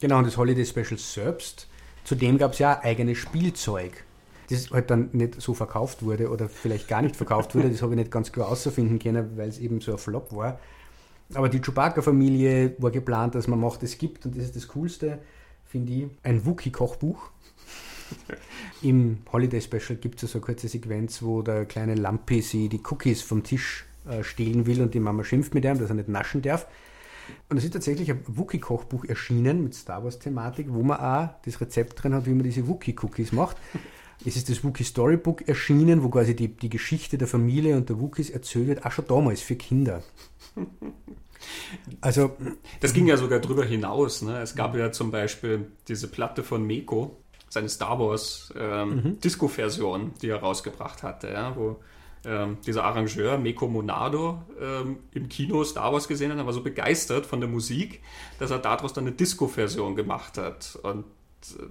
Genau, und das Holiday Special selbst, zudem gab es ja eigenes Spielzeug, das halt dann nicht so verkauft wurde oder vielleicht gar nicht verkauft wurde, das habe ich nicht ganz klar auszufinden können, weil es eben so ein Flop war. Aber die Chewbacca-Familie war geplant, dass man macht, es gibt, und das ist das Coolste, finde ich, ein Wookie-Kochbuch. Im Holiday Special gibt es so eine kurze Sequenz, wo der kleine Lampi sie die Cookies vom Tisch äh, stehlen will und die Mama schimpft mit ihm, dass er nicht naschen darf. Und es ist tatsächlich ein Wookie-Kochbuch erschienen mit Star Wars-Thematik, wo man auch das Rezept drin hat, wie man diese Wookie-Cookies macht. Es ist das Wookie-Storybook erschienen, wo quasi die, die Geschichte der Familie und der Wookies erzählt wird, auch schon damals für Kinder. Also, Das ging ja sogar drüber hinaus. Ne? Es gab ja zum Beispiel diese Platte von Meko, seine Star Wars ähm, Disco-Version, die er rausgebracht hatte, ja? wo ähm, dieser Arrangeur Meko Monado ähm, im Kino Star Wars gesehen hat, er war so begeistert von der Musik, dass er daraus dann eine Disco-Version gemacht hat. Und äh,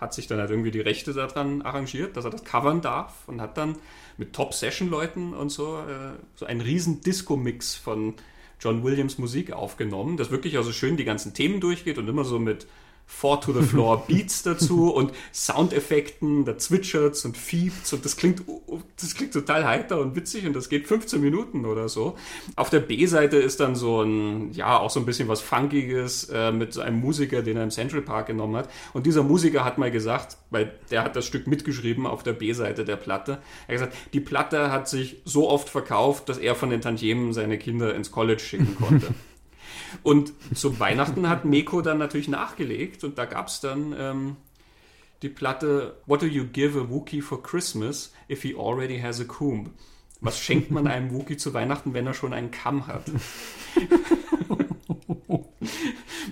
hat sich dann halt irgendwie die Rechte daran arrangiert, dass er das covern darf und hat dann mit Top-Session-Leuten und so äh, so einen riesen Disco-Mix von John Williams Musik aufgenommen, das wirklich also schön die ganzen Themen durchgeht und immer so mit Four to the Floor Beats dazu und Soundeffekten, da zwitschert's und fiebt's und das klingt, das klingt total heiter und witzig und das geht 15 Minuten oder so. Auf der B-Seite ist dann so ein, ja, auch so ein bisschen was Funkiges äh, mit so einem Musiker, den er im Central Park genommen hat. Und dieser Musiker hat mal gesagt, weil der hat das Stück mitgeschrieben auf der B-Seite der Platte, er hat gesagt, die Platte hat sich so oft verkauft, dass er von den Tantiemen seine Kinder ins College schicken konnte. Und zu Weihnachten hat Meko dann natürlich nachgelegt und da gab es dann ähm, die Platte What do you give a Wookiee for Christmas if he already has a comb? Was schenkt man einem Wookiee zu Weihnachten, wenn er schon einen Kamm hat?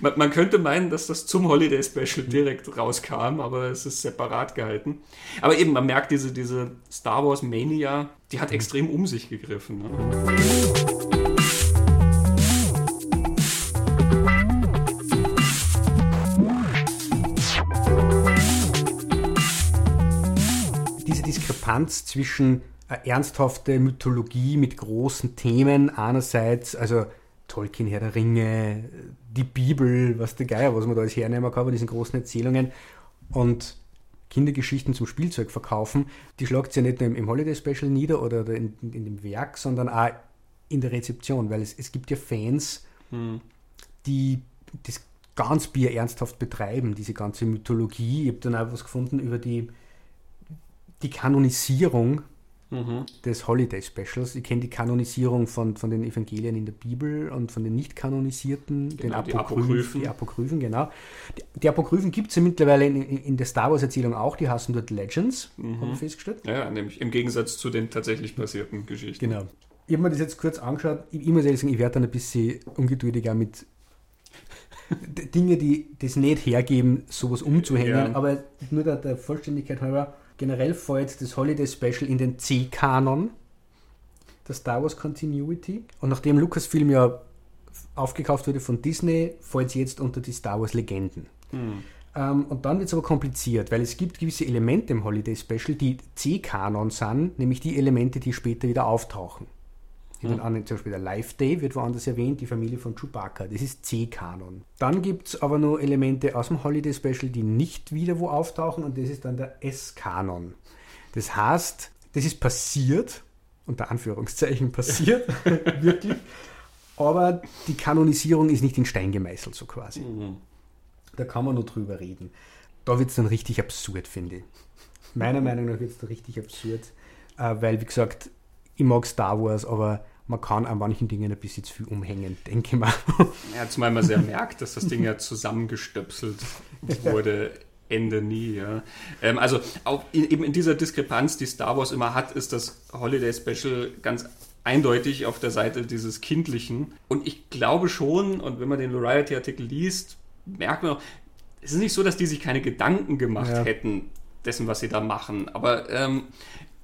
man, man könnte meinen, dass das zum Holiday Special direkt rauskam, aber es ist separat gehalten. Aber eben, man merkt diese, diese Star Wars Mania, die hat extrem um sich gegriffen. Ne? Diese Diskrepanz zwischen äh, ernsthafte Mythologie mit großen Themen einerseits, also Tolkien, Herr der Ringe, die Bibel, was der Geier, was man da alles hernehmen kann bei diesen großen Erzählungen und Kindergeschichten zum Spielzeug verkaufen, die schlagt es ja nicht nur im, im Holiday Special nieder oder, oder in, in, dem Werk, sondern auch in der Rezeption, weil es, es gibt ja Fans, die das ganz Bier ernsthaft betreiben, diese ganze Mythologie. Ich habe dann auch was gefunden über die, die Kanonisierung Mhm. des Holiday Specials. Ich kenne die Kanonisierung von, von den Evangelien in der Bibel und von den nicht kanonisierten, den Genau, die Apokryphen. Apokryphen. Die Apokryphen, genau. Die, die Apokryphen gibt es ja mittlerweile in, in, in der Star Wars-Erzählung auch, die heißen dort Legends, Mhm. habe ich festgestellt. Ja, nämlich im Gegensatz zu den tatsächlich passierten Geschichten. Genau. ich habe mir das jetzt kurz angeschaut. Ich, ich muss ehrlich sagen, ich werde dann ein bisschen ungeduldiger mit D- Dinge, die das nicht hergeben, sowas umzuhängen. Ja. Aber nur der, der Vollständigkeit halber, generell fällt das Holiday Special in den C-Kanon der Star Wars Continuity. Und nachdem Lucasfilm ja aufgekauft wurde von Disney, fällt es jetzt unter die Star Wars Legenden. Ähm, und dann wird es aber kompliziert, weil es gibt gewisse Elemente im Holiday Special, die C-Kanon sind, nämlich die Elemente, die später wieder auftauchen. In den anderen, zum Beispiel der Life Day wird woanders erwähnt, die Familie von Chewbacca. Das ist C-Kanon. Dann gibt es aber nur Elemente aus dem Holiday Special, die nicht wieder wo auftauchen und das ist dann der S-Kanon. Das heißt, das ist passiert, unter Anführungszeichen passiert, wirklich, aber die Kanonisierung ist nicht in Stein gemeißelt, so quasi. Da kann man nur drüber reden. Da wird es dann richtig absurd, finde ich. Meiner Meinung nach wird es da richtig absurd, äh, weil, wie gesagt, ich mag Star Wars, aber man kann an manchen Dingen ein bisschen zu viel umhängen, denke ich mal. Ja, zumal man sehr merkt, dass das Ding ja zusammengestöpselt wurde. Ende nie, ja. Ähm, also auch in, eben in dieser Diskrepanz, die Star Wars immer hat, ist das Holiday Special ganz eindeutig auf der Seite dieses Kindlichen. Und ich glaube schon, und wenn man den Variety-Artikel liest, merkt man auch, es ist nicht so, dass die sich keine Gedanken gemacht Ja. hätten dessen, was sie da machen. Aber ähm,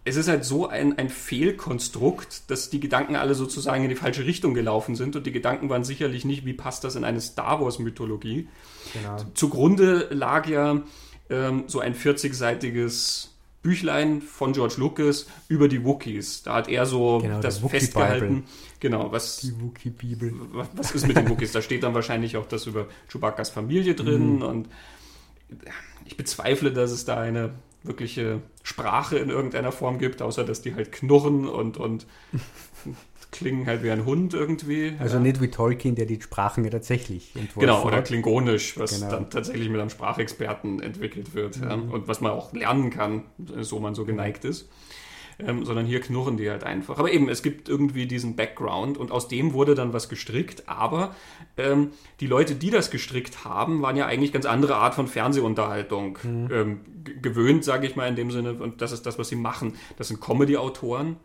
es ist halt so ein, ein Fehlkonstrukt, dass die Gedanken alle sozusagen in die falsche Richtung gelaufen sind. Und die Gedanken waren sicherlich nicht, wie passt das in eine Star Wars-Mythologie. Genau. Zugrunde lag ja ähm, so ein 40-seitiges Büchlein von George Lucas über die Wookies. Da hat er so Genau, das festgehalten. Genau, was, Die Wookiee-Bibel. was was ist mit den Wookies? Da steht dann wahrscheinlich auch das über Chewbacca's Familie drin Mhm. und ich bezweifle, dass es da eine wirkliche Sprache in irgendeiner Form gibt, außer dass die halt knurren und, und klingen halt wie ein Hund irgendwie. Also ja. nicht wie Tolkien, der die Sprachen ja tatsächlich entworfen Genau, oder hat. Klingonisch, was Genau. dann tatsächlich mit einem Sprachexperten entwickelt wird ja, und was man auch lernen kann, so man so geneigt ist. Ähm, sondern hier knurren die halt einfach. Aber eben, es gibt irgendwie diesen Background und aus dem wurde dann was gestrickt, aber ähm, die Leute, die das gestrickt haben, waren ja eigentlich ganz andere Art von Fernsehunterhaltung ähm, g- gewöhnt, sage ich mal in dem Sinne, und das ist das, was sie machen. Das sind Comedy-Autoren,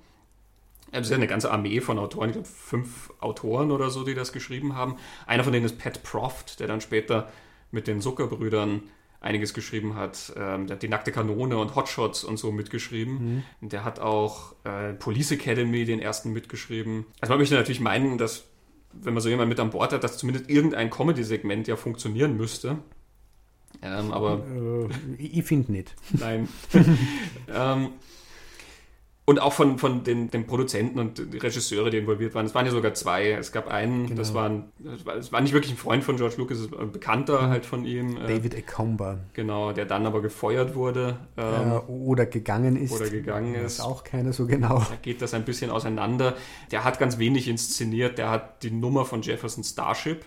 ja, Das ist ja eine ganze Armee von Autoren, ich glaube fünf Autoren oder so, die das geschrieben haben. Einer von denen ist Pat Proft, der dann später mit den Zuckerbrüdern einiges geschrieben hat. Ähm, der hat die nackte Kanone und Hotshots und so mitgeschrieben. Und der hat auch äh, Police Academy den ersten mitgeschrieben. Also man möchte natürlich meinen, dass wenn man so jemanden mit an Bord hat, dass zumindest irgendein Comedy-Segment ja funktionieren müsste. Ähm, aber Äh, ich ich finde nicht. Nein. ähm, und auch von, von den, den Produzenten und Regisseure, die involviert waren. Es waren ja sogar zwei. Es gab einen, das, war ein, das, war, nicht wirklich ein Freund von George Lucas, es war ein Bekannter halt von ihm. Äh, David Ekomba. genau, der dann aber gefeuert wurde. Ähm, äh, oder gegangen ist. oder gegangen Weiß ist. auch keiner so genau. Da geht das ein bisschen auseinander. Der hat ganz wenig inszeniert. Der hat die Nummer von Jefferson Starship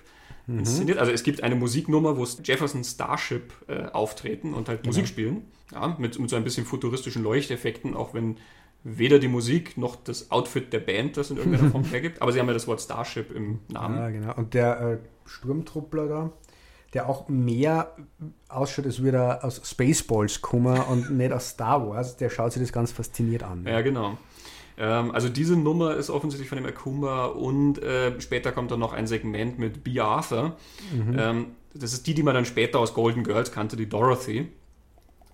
inszeniert. Also es gibt eine Musiknummer, wo es Jefferson Starship äh, auftreten und halt Musik spielen. Ja, mit, mit so ein bisschen futuristischen Leuchteffekten, auch wenn weder die Musik noch das Outfit der Band das in irgendeiner Form hergibt. Aber sie haben ja das Wort Starship im Namen. Ja, genau. Und der äh, Sturmtruppler da, der auch mehr ausschaut, als würde er aus Spaceballs kommen und nicht aus Star Wars, der schaut sich das ganz fasziniert an. Ja, genau. Ähm, also diese Nummer ist offensichtlich von dem Akuma und äh, später kommt dann noch ein Segment mit B. Arthur. Ähm, das ist die, die man dann später aus Golden Girls kannte, die Dorothy.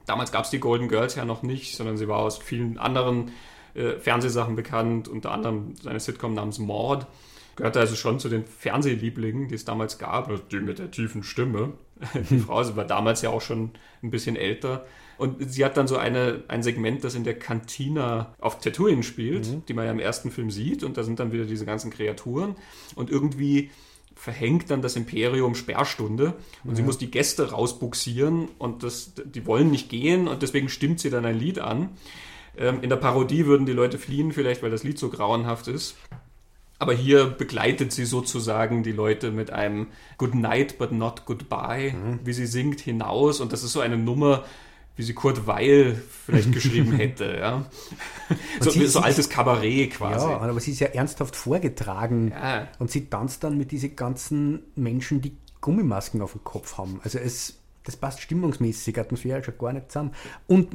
Damals gab es die Golden Girls ja noch nicht, sondern sie war aus vielen anderen äh, Fernsehsachen bekannt, unter anderem seine Sitcom namens Maud. Gehörte also schon zu den Fernsehlieblingen, die es damals gab. Die mit der tiefen Stimme. Die Frau sie war damals ja auch schon ein bisschen älter. Und sie hat dann so eine, ein Segment, das in der Kantina auf Tatooine spielt, die man ja im ersten Film sieht. Und da sind dann wieder diese ganzen Kreaturen. Und irgendwie verhängt dann das Imperium Sperrstunde und sie muss die Gäste rausbuxieren und das, die wollen nicht gehen und deswegen stimmt sie dann ein Lied an. Ähm, in der Parodie würden die Leute fliehen, vielleicht weil das Lied so grauenhaft ist. Aber hier begleitet sie sozusagen die Leute mit einem Good Night but not Goodbye, wie sie singt, hinaus. Und das ist so eine Nummer, wie sie Kurt Weil vielleicht geschrieben hätte. Ja? So, sie- so sie- altes Kabarett quasi. Ja, aber sie ist ja ernsthaft vorgetragen Ja. und sie tanzt dann mit diesen ganzen Menschen, die Gummimasken auf dem Kopf haben. Also es, das passt stimmungsmäßig, atmosphärisch schon gar nicht zusammen. Und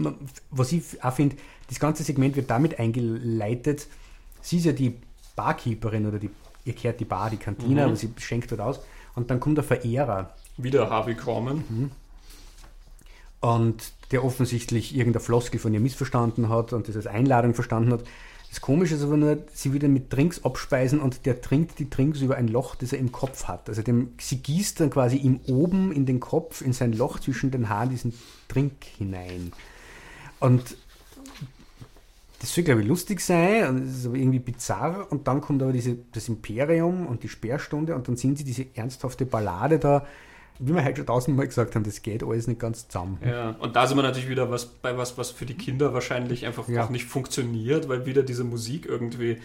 was ich auch finde, das ganze Segment wird damit eingeleitet, sie ist ja die Barkeeperin oder die, ihr kehrt die Bar, die Kantine, Mhm. aber sie schenkt dort aus. Und dann kommt der Verehrer Wieder Harvey Korman. und der offensichtlich irgendeine Floskel von ihr missverstanden hat und das als Einladung verstanden hat. Das Komische ist aber nur, sie ihn mit Drinks abspeisen und der trinkt die Drinks über ein Loch, das er im Kopf hat. Also dem, sie gießt dann quasi ihm oben in den Kopf, in sein Loch zwischen den Haaren, diesen Trink hinein. Und das soll, glaube ich, lustig sein, und es ist aber irgendwie bizarr. Und dann kommt aber diese, das Imperium und die Sperrstunde und dann sind sie diese ernsthafte Ballade da. Wie wir heute schon tausendmal gesagt haben, das geht alles nicht ganz zusammen. Ja, und da sind wir natürlich wieder was bei was, was für die Kinder wahrscheinlich einfach Ja. auch nicht funktioniert, weil wieder diese Musik irgendwie,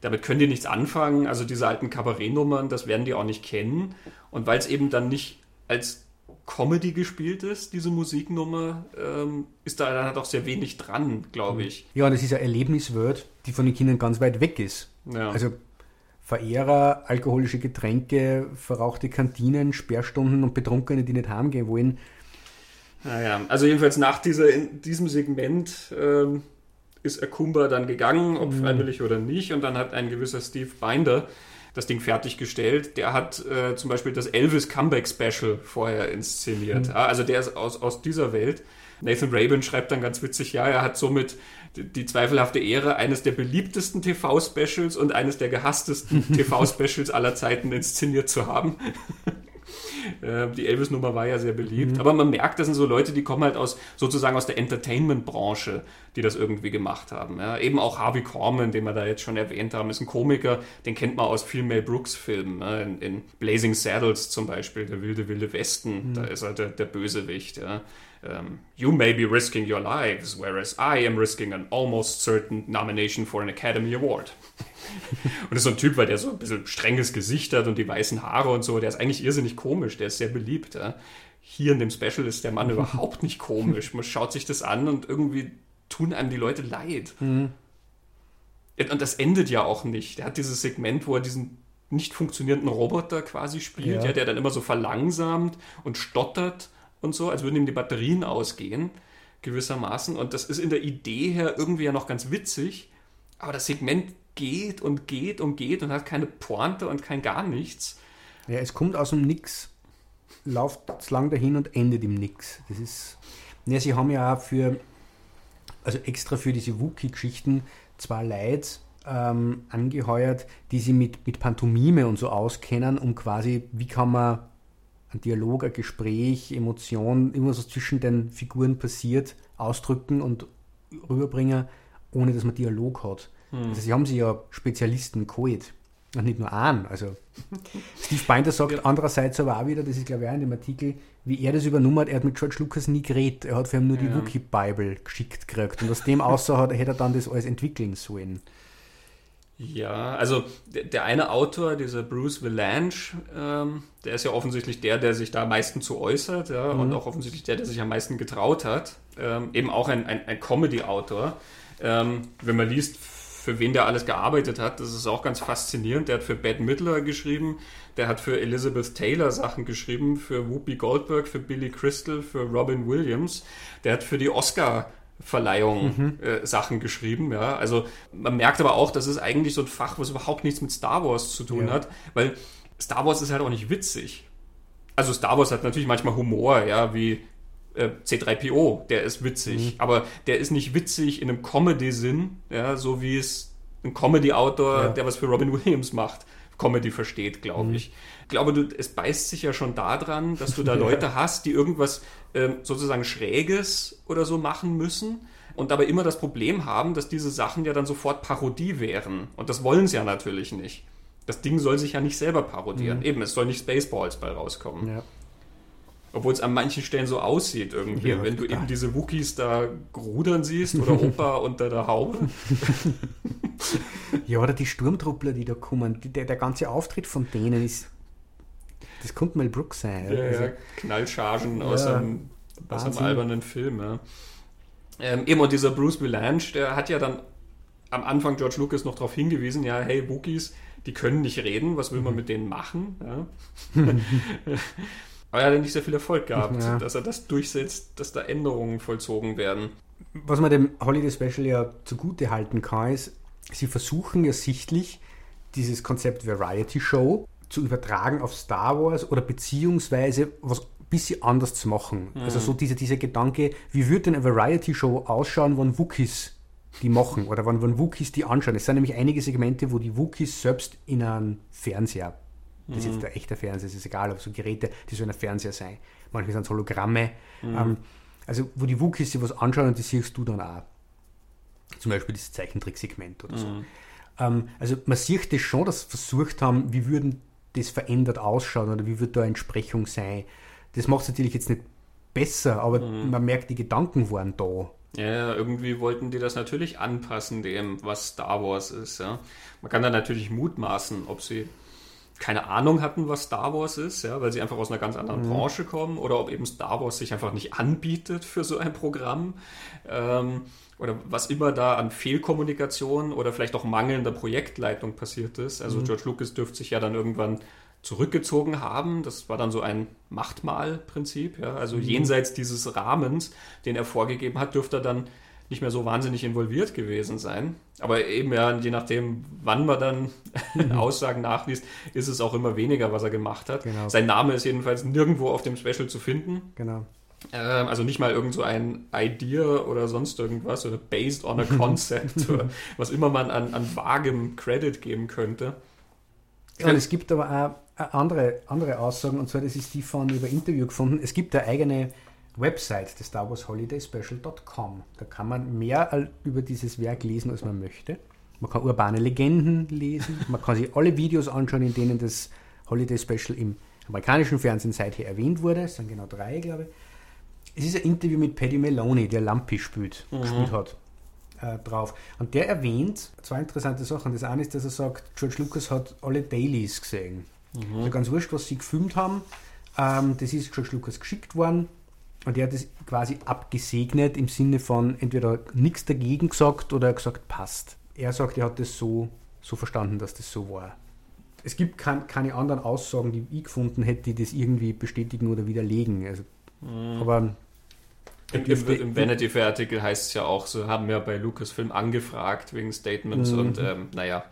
damit können die nichts anfangen. Also diese alten Kabarettnummern, das werden die auch nicht kennen. Und weil es eben dann nicht als Comedy gespielt ist, diese Musiknummer, ähm, ist da dann halt auch sehr wenig dran, glaube ich. Ja, und es ist eine Erlebniswelt, die von den Kindern ganz weit weg ist. Ja. Also Verehrer, alkoholische Getränke, verrauchte Kantinen, Sperrstunden und Betrunkene, die nicht heimgehen wollen. Naja, also jedenfalls nach dieser, diesem Segment ähm, ist Akumba dann gegangen, ob freiwillig oder nicht, und dann hat ein gewisser Steve Binder das Ding fertiggestellt. Der hat äh, zum Beispiel das Elvis Comeback Special vorher inszeniert. Ja, also der ist aus, aus dieser Welt. Nathan Rabin schreibt dann ganz witzig, ja, er hat somit die, zweifelhafte Ehre, eines der beliebtesten TV-Specials und eines der gehasstesten TV-Specials aller Zeiten inszeniert zu haben. Äh, Die Elvis-Nummer war ja sehr beliebt. Aber man merkt, das sind so Leute, die kommen halt aus sozusagen aus der Entertainment-Branche, die das irgendwie gemacht haben. Ja, eben auch Harvey Korman, den wir da jetzt schon erwähnt haben, ist ein Komiker, den kennt man aus vielen Mel Brooks-Filmen. Ja, in, in Blazing Saddles zum Beispiel, der wilde, wilde Westen, da ist er der, der Bösewicht. Ja. Um, you may be risking your lives, whereas I am risking an almost certain nomination for an Academy Award. Und das ist so ein Typ, weil der so ein bisschen strenges Gesicht hat und die weißen Haare und so. Der ist eigentlich irrsinnig komisch, der ist sehr beliebt. Ja. Hier in dem Special ist der Mann überhaupt nicht komisch. Man schaut sich das an und irgendwie tun einem die Leute leid. Und das endet ja auch nicht. Der hat dieses Segment, wo er diesen nicht funktionierenden Roboter quasi spielt, Ja. ja. der dann immer so verlangsamt und stottert und so, als würden ihm die Batterien ausgehen, gewissermaßen. Und das ist in der Idee her irgendwie ja noch ganz witzig, aber das Segment geht und geht und geht und hat keine Pointe und kein gar nichts. Ja, es kommt aus dem Nix, läuft lang dahin und endet im Nix. Das ist. Ja, sie haben ja auch für, also extra für diese Wookie-Geschichten zwei Leute ähm, angeheuert, die sie mit, mit Pantomime und so auskennen, um quasi, wie kann man ein Dialog, ein Gespräch, Emotion, irgendwas was zwischen den Figuren passiert, ausdrücken und rüberbringen, ohne dass man Dialog hat. Also sie haben sie ja Spezialisten geholt. Und nicht nur einen. Also Steve Binder sagt Ja. andererseits aber auch wieder, das ist glaube ich auch in dem Artikel, wie er das übernommen hat, er hat mit George Lucas nie geredet. Er hat für ihn nur die Ja. Wookiee-Bible geschickt gekriegt. Und aus dem außer hat, hätte er dann das alles entwickeln sollen. Ja, also der, der eine Autor, dieser Bruce Villange, ähm, der ist ja offensichtlich der, der sich da am meisten zu äußert ja, und auch offensichtlich der, der sich am meisten getraut hat. Ähm, eben auch ein, ein, ein Comedy-Autor. Ähm, wenn man liest, für wen der alles gearbeitet hat, das ist auch ganz faszinierend. Der hat für Bette Midler geschrieben, der hat für Elizabeth Taylor Sachen geschrieben, für Whoopi Goldberg, für Billy Crystal, für Robin Williams. Der hat für die Oscar Verleihung äh, Sachen geschrieben, ja. Also man merkt aber auch, das ist eigentlich so ein Fach, was überhaupt nichts mit Star Wars zu tun Ja. hat, weil Star Wars ist halt auch nicht witzig. Also Star Wars hat natürlich manchmal Humor, ja, wie äh, C3PO, der ist witzig, aber der ist nicht witzig in einem Comedy-Sinn, ja, so wie es ein Comedy-Autor, Ja. der was für Robin Williams macht, Comedy versteht, glaube ich. Ich glaube, du, es beißt sich ja schon daran, dass du da. Leute hast, die irgendwas ähm, sozusagen Schräges oder so machen müssen und dabei immer das Problem haben, dass diese Sachen ja dann sofort Parodie wären. Und das wollen sie ja natürlich nicht. Das Ding soll sich ja nicht selber parodieren. Eben, es soll nicht Spaceballs bei rauskommen. Ja. Obwohl es an manchen Stellen so aussieht irgendwie, Ja, wenn du eben diese Wookies da grudern siehst oder Opa unter der Haube. ja, oder die Sturmtruppler, die da kommen, die, der, der ganze Auftritt von denen ist. Das könnte Mel Brooks sein. Ja, Also, ja, Knallchargen aus, einem, aus einem albernen Film. Ja. Ähm, eben, und dieser Bruce Villange, der hat ja dann am Anfang George Lucas noch darauf hingewiesen, ja, hey, Wookies, die können nicht reden, was will Mhm. man mit denen machen? Ja. Aber er hat ja nicht sehr viel Erfolg gehabt, Ja. dass er das durchsetzt, dass da Änderungen vollzogen werden. Was man dem Holiday Special ja zugute halten kann, ist, sie versuchen ja sichtlich, dieses Konzept Variety Show zu übertragen auf Star Wars oder beziehungsweise was ein bisschen anders zu machen. Mhm. Also so dieser diese Gedanke, wie würde denn eine Variety Show ausschauen, wenn Wookies die machen oder wenn, wenn Wookies die anschauen. Es sind nämlich einige Segmente, wo die Wookies selbst in einem Fernseher, das ist jetzt mhm. ein echter Fernseher, es ist egal, aber so Geräte, die sollen ein Fernseher sein. Manchmal sind es Hologramme. Mhm. Ähm, also wo die Wookies sich was anschauen und das siehst du dann auch. Zum Beispiel dieses Zeichentricksegment oder so. Mhm. Ähm, also man sieht das schon, dass sie versucht haben, wie würden das verändert ausschauen oder wie wird da eine Entsprechung sein. Das macht es natürlich jetzt nicht besser, aber mhm. man merkt, die Gedanken waren da. Ja, irgendwie wollten die das natürlich anpassen, dem, was Star Wars ist. Ja. Man kann da natürlich mutmaßen, ob sie keine Ahnung hatten, was Star Wars ist, ja, weil sie einfach aus einer ganz anderen mhm. Branche kommen, oder ob eben Star Wars sich einfach nicht anbietet für so ein Programm. Ähm, oder was immer da an Fehlkommunikation oder vielleicht auch mangelnder Projektleitung passiert ist. Also mhm. George Lucas dürfte sich ja dann irgendwann zurückgezogen haben. Das war dann so ein Machtmal-Prinzip. Ja? Also mhm. jenseits dieses Rahmens, den er vorgegeben hat, dürfte er dann nicht mehr so wahnsinnig involviert gewesen sein. Aber eben ja, je nachdem, wann man dann mhm. Aussagen nachliest, ist es auch immer weniger, was er gemacht hat. Genau. Sein Name ist jedenfalls nirgendwo auf dem Special zu finden. Genau. Ähm, also nicht mal irgend so ein Idea oder sonst irgendwas oder based on a concept oder was immer man an, an vagem Credit geben könnte. Ja, und es gibt aber auch andere, andere Aussagen, und zwar, das ist die von über Interview gefunden. Es gibt eine eigene Website, das Star Wars Holiday Special.com. Da kann man mehr über dieses Werk lesen, als man möchte. Man kann urbane Legenden lesen, man kann sich alle Videos anschauen, in denen das Holiday Special im amerikanischen Fernsehen seither erwähnt wurde. Es sind genau drei, glaube ich. Es ist ein Interview mit Paddy Maloney, der Lampi spielt, mhm. gespielt hat äh, drauf. Und der erwähnt zwei interessante Sachen. Das eine ist, dass er sagt, George Lucas hat alle Dailies gesehen. Mhm. Also ganz wurscht, was sie gefilmt haben. Ähm, das ist George Lucas geschickt worden. Und er hat es quasi abgesegnet im Sinne von entweder nichts dagegen gesagt oder gesagt passt. Er sagt, er hat das so, so verstanden, dass das so war. Es gibt kein, keine anderen Aussagen, die ich gefunden hätte, die das irgendwie bestätigen oder widerlegen. Also, mhm. Aber im, im, im Vanity Fair Artikel heißt es ja auch, so haben wir bei Lucasfilm angefragt wegen Statements mhm. und ähm, naja,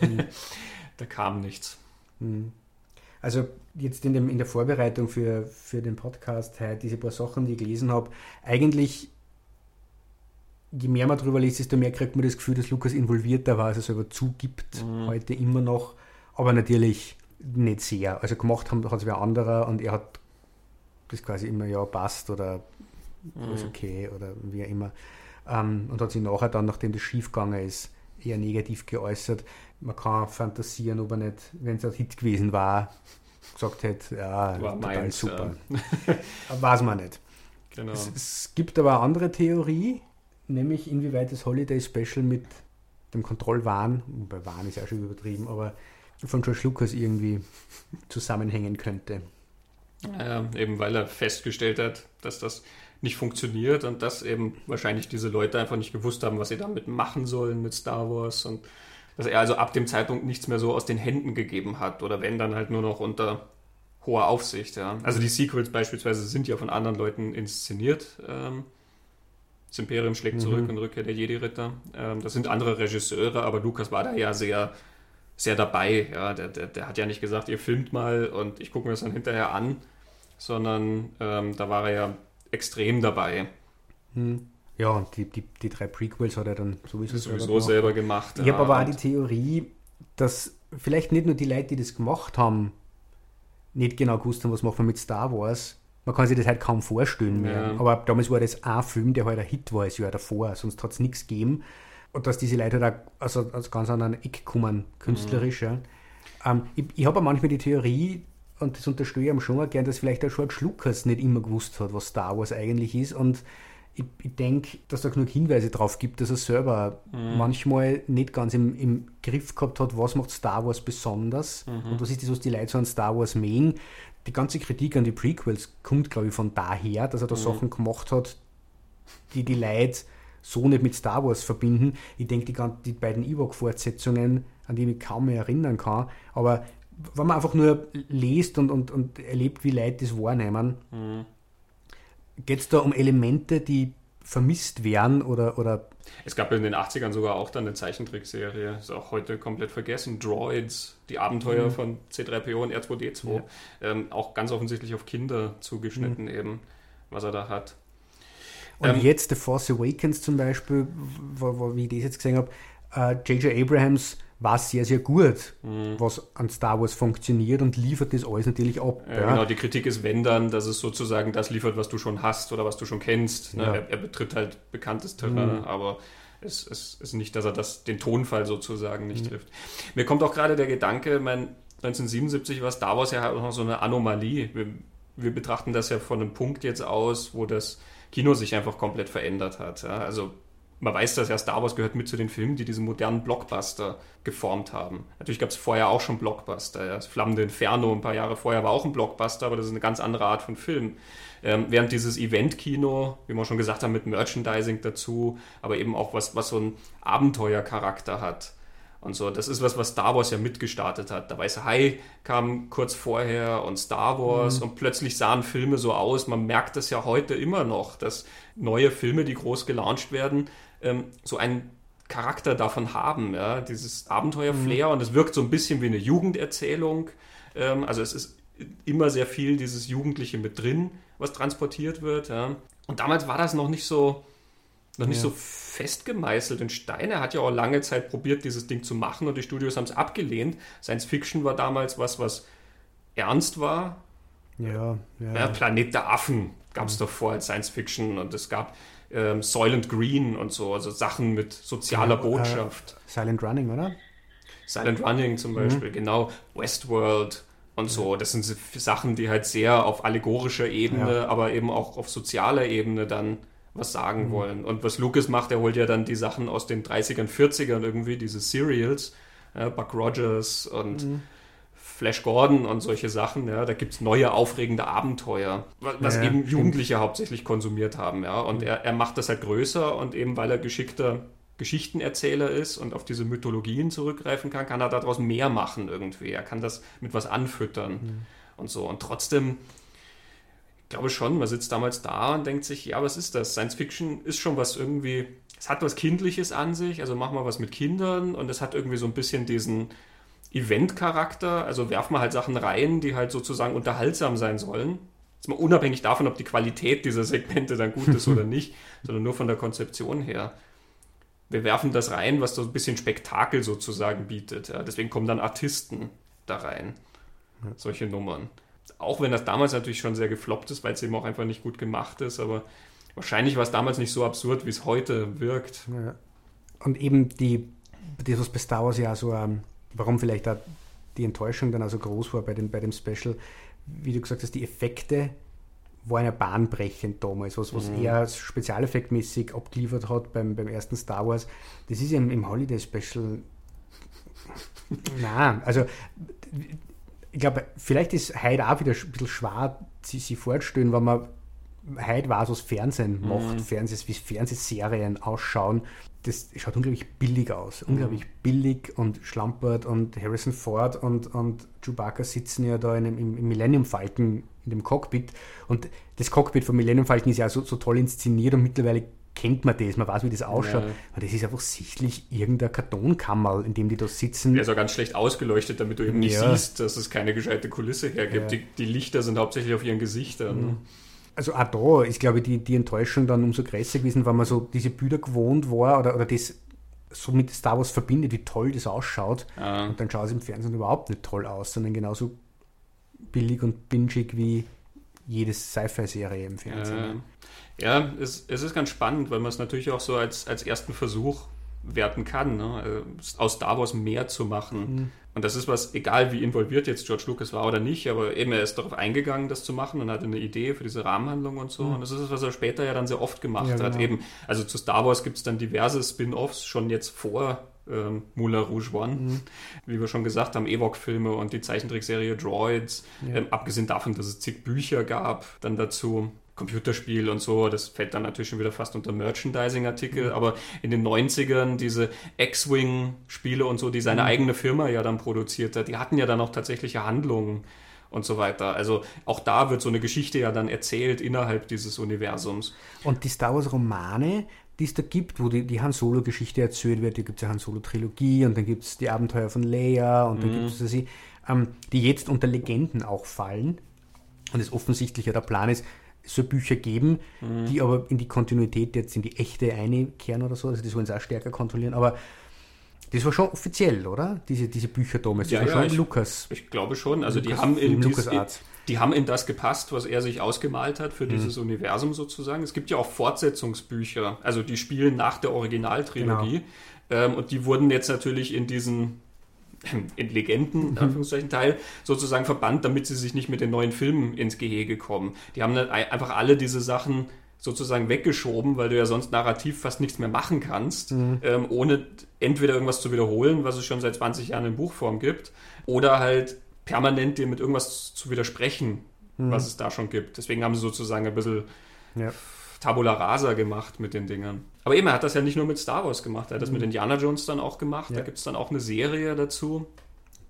mhm. da kam nichts. Mhm. Also jetzt in, dem, in der Vorbereitung für, für den Podcast heute, diese paar Sachen, die ich gelesen habe, eigentlich, je mehr man darüber liest, desto mehr kriegt man das Gefühl, dass Lukas involvierter war, als er selber zugibt, mhm. heute immer noch, aber natürlich nicht sehr. Also gemacht haben hat es wer anderer und er hat das quasi immer, ja, passt oder mhm. ist okay oder wie auch immer. Ähm, und hat sich nachher dann, nachdem das schiefgegangen ist, eher negativ geäußert. Man kann fantasieren, ob er nicht, wenn es ein Hit gewesen war, gesagt hätte, ja, war total meins, super. Ja. Weiß man nicht. Genau. Es, es, gibt aber eine andere Theorie, nämlich inwieweit das Holiday Special mit dem Kontrollwahn, bei Wahn ist ja schon übertrieben, aber von George Lucas irgendwie zusammenhängen könnte. Ja, eben weil er festgestellt hat, dass das nicht funktioniert und dass eben wahrscheinlich diese Leute einfach nicht gewusst haben, was sie damit machen sollen mit Star Wars und dass er also ab dem Zeitpunkt nichts mehr so aus den Händen gegeben hat oder wenn dann halt nur noch unter hoher Aufsicht. Ja. Also die Sequels beispielsweise sind ja von anderen Leuten inszeniert. Ähm, das Imperium schlägt zurück mhm. und Rückkehr der Jedi-Ritter. Ähm, das sind andere Regisseure, aber Lukas war da ja sehr, sehr dabei. Ja. Der, der, der hat ja nicht gesagt, ihr filmt mal und ich gucke mir das dann hinterher an, sondern ähm, da war er ja extrem dabei. Hm. Ja, und die, die, die drei Prequels hat er dann sowieso, sowieso selber gemacht. Ich ja, habe aber auch die Theorie, dass vielleicht nicht nur die Leute, die das gemacht haben, nicht genau gewusst haben, was machen wir mit Star Wars. Man kann sich das halt kaum vorstellen mehr. Ja. Aber damals war das ein Film, der halt ein Hit war, das Jahr davor, sonst hat es nichts gegeben. Und dass diese Leute auch also aus ganz anderen Eck kommen, künstlerisch. Mhm. Ja. Ähm, ich ich habe manchmal die Theorie, und das unterstelle ich ihm schon mal gern, dass vielleicht der George Lucas nicht immer gewusst hat, was Star Wars eigentlich ist. Und ich, ich denke, dass da genug Hinweise drauf gibt, dass er selber mhm. manchmal nicht ganz im, im, Griff gehabt hat, was macht Star Wars besonders mhm. und was ist das, was die Leute so an Star Wars mähen. Die ganze Kritik an die Prequels kommt, glaube ich, von daher, dass er da mhm. Sachen gemacht hat, die die Leute so nicht mit Star Wars verbinden. Ich denke, die, die beiden Ewok-Fortsetzungen, an die ich mich kaum mehr erinnern kann, aber wenn man einfach nur liest und, und, und erlebt, wie Leute das wahrnehmen, mhm. geht es da um Elemente, die vermisst werden oder, oder. Es gab in den 80ern sogar auch dann eine Zeichentrickserie, ist auch heute komplett vergessen. Droids, die Abenteuer mhm. von C3PO und R2D2. Ja. Ähm, auch ganz offensichtlich auf Kinder zugeschnitten, mhm. eben, was er da hat. Und ähm, jetzt The Force Awakens zum Beispiel, wo, wo, wie ich das jetzt gesehen habe, J.J. Äh, Abrahams war sehr, sehr gut, mhm. was an Star Wars funktioniert und liefert das alles natürlich ab. Ja, ja. Genau, die Kritik ist, wenn dann, dass es sozusagen das liefert, was du schon hast oder was du schon kennst. Ne? Ja. Er, er, betritt halt bekanntes Terrain, mhm. aber es, es, ist nicht, dass er das, den Tonfall sozusagen nicht mhm. trifft. Mir kommt auch gerade der Gedanke, mein, 1977 war Star Wars ja halt auch noch so eine Anomalie. Wir, wir betrachten das ja von einem Punkt jetzt aus, wo das Kino sich einfach komplett verändert hat. Ja? Also man weiß das ja, Star Wars gehört mit zu den Filmen, die diesen modernen Blockbuster geformt haben. Natürlich gab es vorher auch schon Blockbuster. Ja. Das Flammende Inferno ein paar Jahre vorher war auch ein Blockbuster, aber das ist eine ganz andere Art von Film. Ähm, während dieses Event-Kino, wie wir schon gesagt haben, mit Merchandising dazu, aber eben auch was, was so einen Abenteuercharakter hat. Und so, das ist was, was Star Wars ja mitgestartet hat. Der Weiße Hai kam kurz vorher und Star Wars mhm. und plötzlich sahen Filme so aus. Man merkt das ja heute immer noch, dass neue Filme, die groß gelauncht werden, ähm, so einen Charakter davon haben, ja, dieses Abenteuerflair mhm. und es wirkt so ein bisschen wie eine Jugenderzählung. Ähm, also es ist immer sehr viel dieses Jugendliche mit drin, was transportiert wird. Ja. Und damals war das noch nicht so, noch nicht ja. so fest gemeißelt in Stein. Er hat ja auch lange Zeit probiert, dieses Ding zu machen und die Studios haben es abgelehnt. Science Fiction war damals was, was ernst war. Ja, ja. ja Planet der Affen gab es davor als Science Fiction und es gab ähm, Soylent Green und so, also Sachen mit sozialer ja, Botschaft. Äh, Silent Running, oder? Silent Running zum Beispiel, mhm. genau. Westworld und so. Das sind Sachen, die halt sehr auf allegorischer Ebene, ja. aber eben auch auf sozialer Ebene dann was sagen mhm. wollen. Und was Lucas macht, er holt ja dann die Sachen aus den 30ern, 40ern irgendwie, diese Serials, äh, Buck Rogers und mhm. Flash Gordon und solche Sachen, ja, da gibt es neue aufregende Abenteuer, was ja, eben Jugendliche hauptsächlich konsumiert haben, ja. Und mhm. er, er macht das halt größer und eben weil er geschickter Geschichtenerzähler ist und auf diese Mythologien zurückgreifen kann, kann er daraus mehr machen irgendwie. Er kann das mit was anfüttern mhm. und so. Und trotzdem, ich glaube schon, man sitzt damals da und denkt sich, ja, was ist das? Science Fiction ist schon was irgendwie, es hat was Kindliches an sich, also machen wir was mit Kindern und es hat irgendwie so ein bisschen diesen Event-Charakter, also werfen wir halt Sachen rein, die halt sozusagen unterhaltsam sein sollen. Jetzt mal unabhängig davon, ob die Qualität dieser Segmente dann gut ist oder nicht, sondern nur von der Konzeption her. Wir werfen das rein, was so ein bisschen Spektakel sozusagen bietet. Ja. Deswegen kommen dann Artisten da rein. Solche Nummern. Auch wenn das damals natürlich schon sehr gefloppt ist, weil es eben auch einfach nicht gut gemacht ist, aber wahrscheinlich war es damals nicht so absurd, wie es heute wirkt. Ja. Und eben die, das, was bei Star Wars ja so ähm, warum vielleicht auch die Enttäuschung dann also groß war bei dem, bei dem Special, wie du gesagt hast, die Effekte waren ja bahnbrechend damals, was, was mhm. er spezialeffektmäßig abgeliefert hat beim, beim ersten Star Wars. Das ist im, im Holiday Special. Nein, also ich glaube, vielleicht ist heute auch wieder ein bisschen schwer, sie, sie vorzustellen, wenn man heute weiß, was Fernsehen mhm. macht, Fernsehs, wie Fernsehserien ausschauen das schaut unglaublich billig aus. Mhm. Unglaublich billig und schlampert und Harrison Ford und, und Chewbacca sitzen ja da in, im, im Millennium Falcon in dem Cockpit. Und das Cockpit von Millennium Falcon ist ja so, so toll inszeniert und mittlerweile kennt man das, man weiß, wie das ausschaut. Ja. Aber das ist einfach sichtlich irgendein Kartonkammerl, in dem die da sitzen. Der ist auch ganz schlecht ausgeleuchtet, damit du eben nicht ja. siehst, dass es keine gescheite Kulisse hergibt. Ja. Die, die, Lichter sind hauptsächlich auf ihren Gesichtern. Mhm also auch da ist, glaube ich, die, die Enttäuschung dann umso größer gewesen, weil man so diese Bilder gewohnt war oder, oder das so mit Star Wars verbindet, wie toll das ausschaut. Ja. Und dann schaut es im Fernsehen überhaupt nicht toll aus, sondern genauso billig und bingig wie jede Sci-Fi-Serie im Fernsehen. Ja, ja es, es, ist ganz spannend, weil man es natürlich auch so als, als ersten Versuch werten kann, ne? aus Star Wars mehr zu machen. Mhm. Und das ist was, egal wie involviert jetzt George Lucas war oder nicht, aber eben er ist darauf eingegangen, das zu machen und hatte eine Idee für diese Rahmenhandlung und so. Mhm. Und das ist es, was er später ja dann sehr oft gemacht ja, genau. hat. Eben, also zu Star Wars gibt es dann diverse Spin-offs, schon jetzt vor ähm, Moulin Rouge One. Mhm. Wie wir schon gesagt haben, Ewok-Filme und die Zeichentrickserie Droids. Ja. Ähm, abgesehen davon, dass es zig Bücher gab, dann dazu. Computerspiel und so, das fällt dann natürlich schon wieder fast unter Merchandising-Artikel, mhm. aber in den 90ern diese X-Wing-Spiele und so, die seine mhm. eigene Firma ja dann produziert hat, die hatten ja dann auch tatsächliche Handlungen und so weiter. Also auch da wird so eine Geschichte ja dann erzählt innerhalb dieses Universums. Und die Star Wars Romane, die es da gibt, wo die, die Han Solo-Geschichte erzählt wird, da gibt es ja Han Solo-Trilogie und dann gibt es die Abenteuer von Leia und dann mhm. gibt es sie, ähm, die jetzt unter Legenden auch fallen. Und es offensichtlich ja der Plan ist, so Bücher geben, mhm. die aber in die Kontinuität jetzt in die echte einkehren oder so. Also das wollen sie auch stärker kontrollieren. Aber das war schon offiziell, oder? Diese, diese Bücher damals. Das ja, war ja, schon ich, Lukas. Ich glaube schon. Also Lukas, die haben in dies, die haben in das gepasst, was er sich ausgemalt hat für mhm. dieses Universum sozusagen. Es gibt ja auch Fortsetzungsbücher, also die spielen nach der Originaltrilogie. Genau. Ähm, und die wurden jetzt natürlich in diesen in Legenden, in mhm. Anführungszeichen, Teil sozusagen verbannt, damit sie sich nicht mit den neuen Filmen ins Gehege kommen. Die haben dann einfach alle diese Sachen sozusagen weggeschoben, weil du ja sonst narrativ fast nichts mehr machen kannst, mhm. ähm, ohne entweder irgendwas zu wiederholen, was es schon seit 20 Jahren in Buchform gibt, oder halt permanent dir mit irgendwas zu widersprechen, mhm. was es da schon gibt. Deswegen haben sie sozusagen ein bisschen ja. Tabula Rasa gemacht mit den Dingern. Aber eben, er hat das ja nicht nur mit Star Wars gemacht, er hat das mhm. mit Indiana Jones dann auch gemacht. Ja. Da gibt es dann auch eine Serie dazu.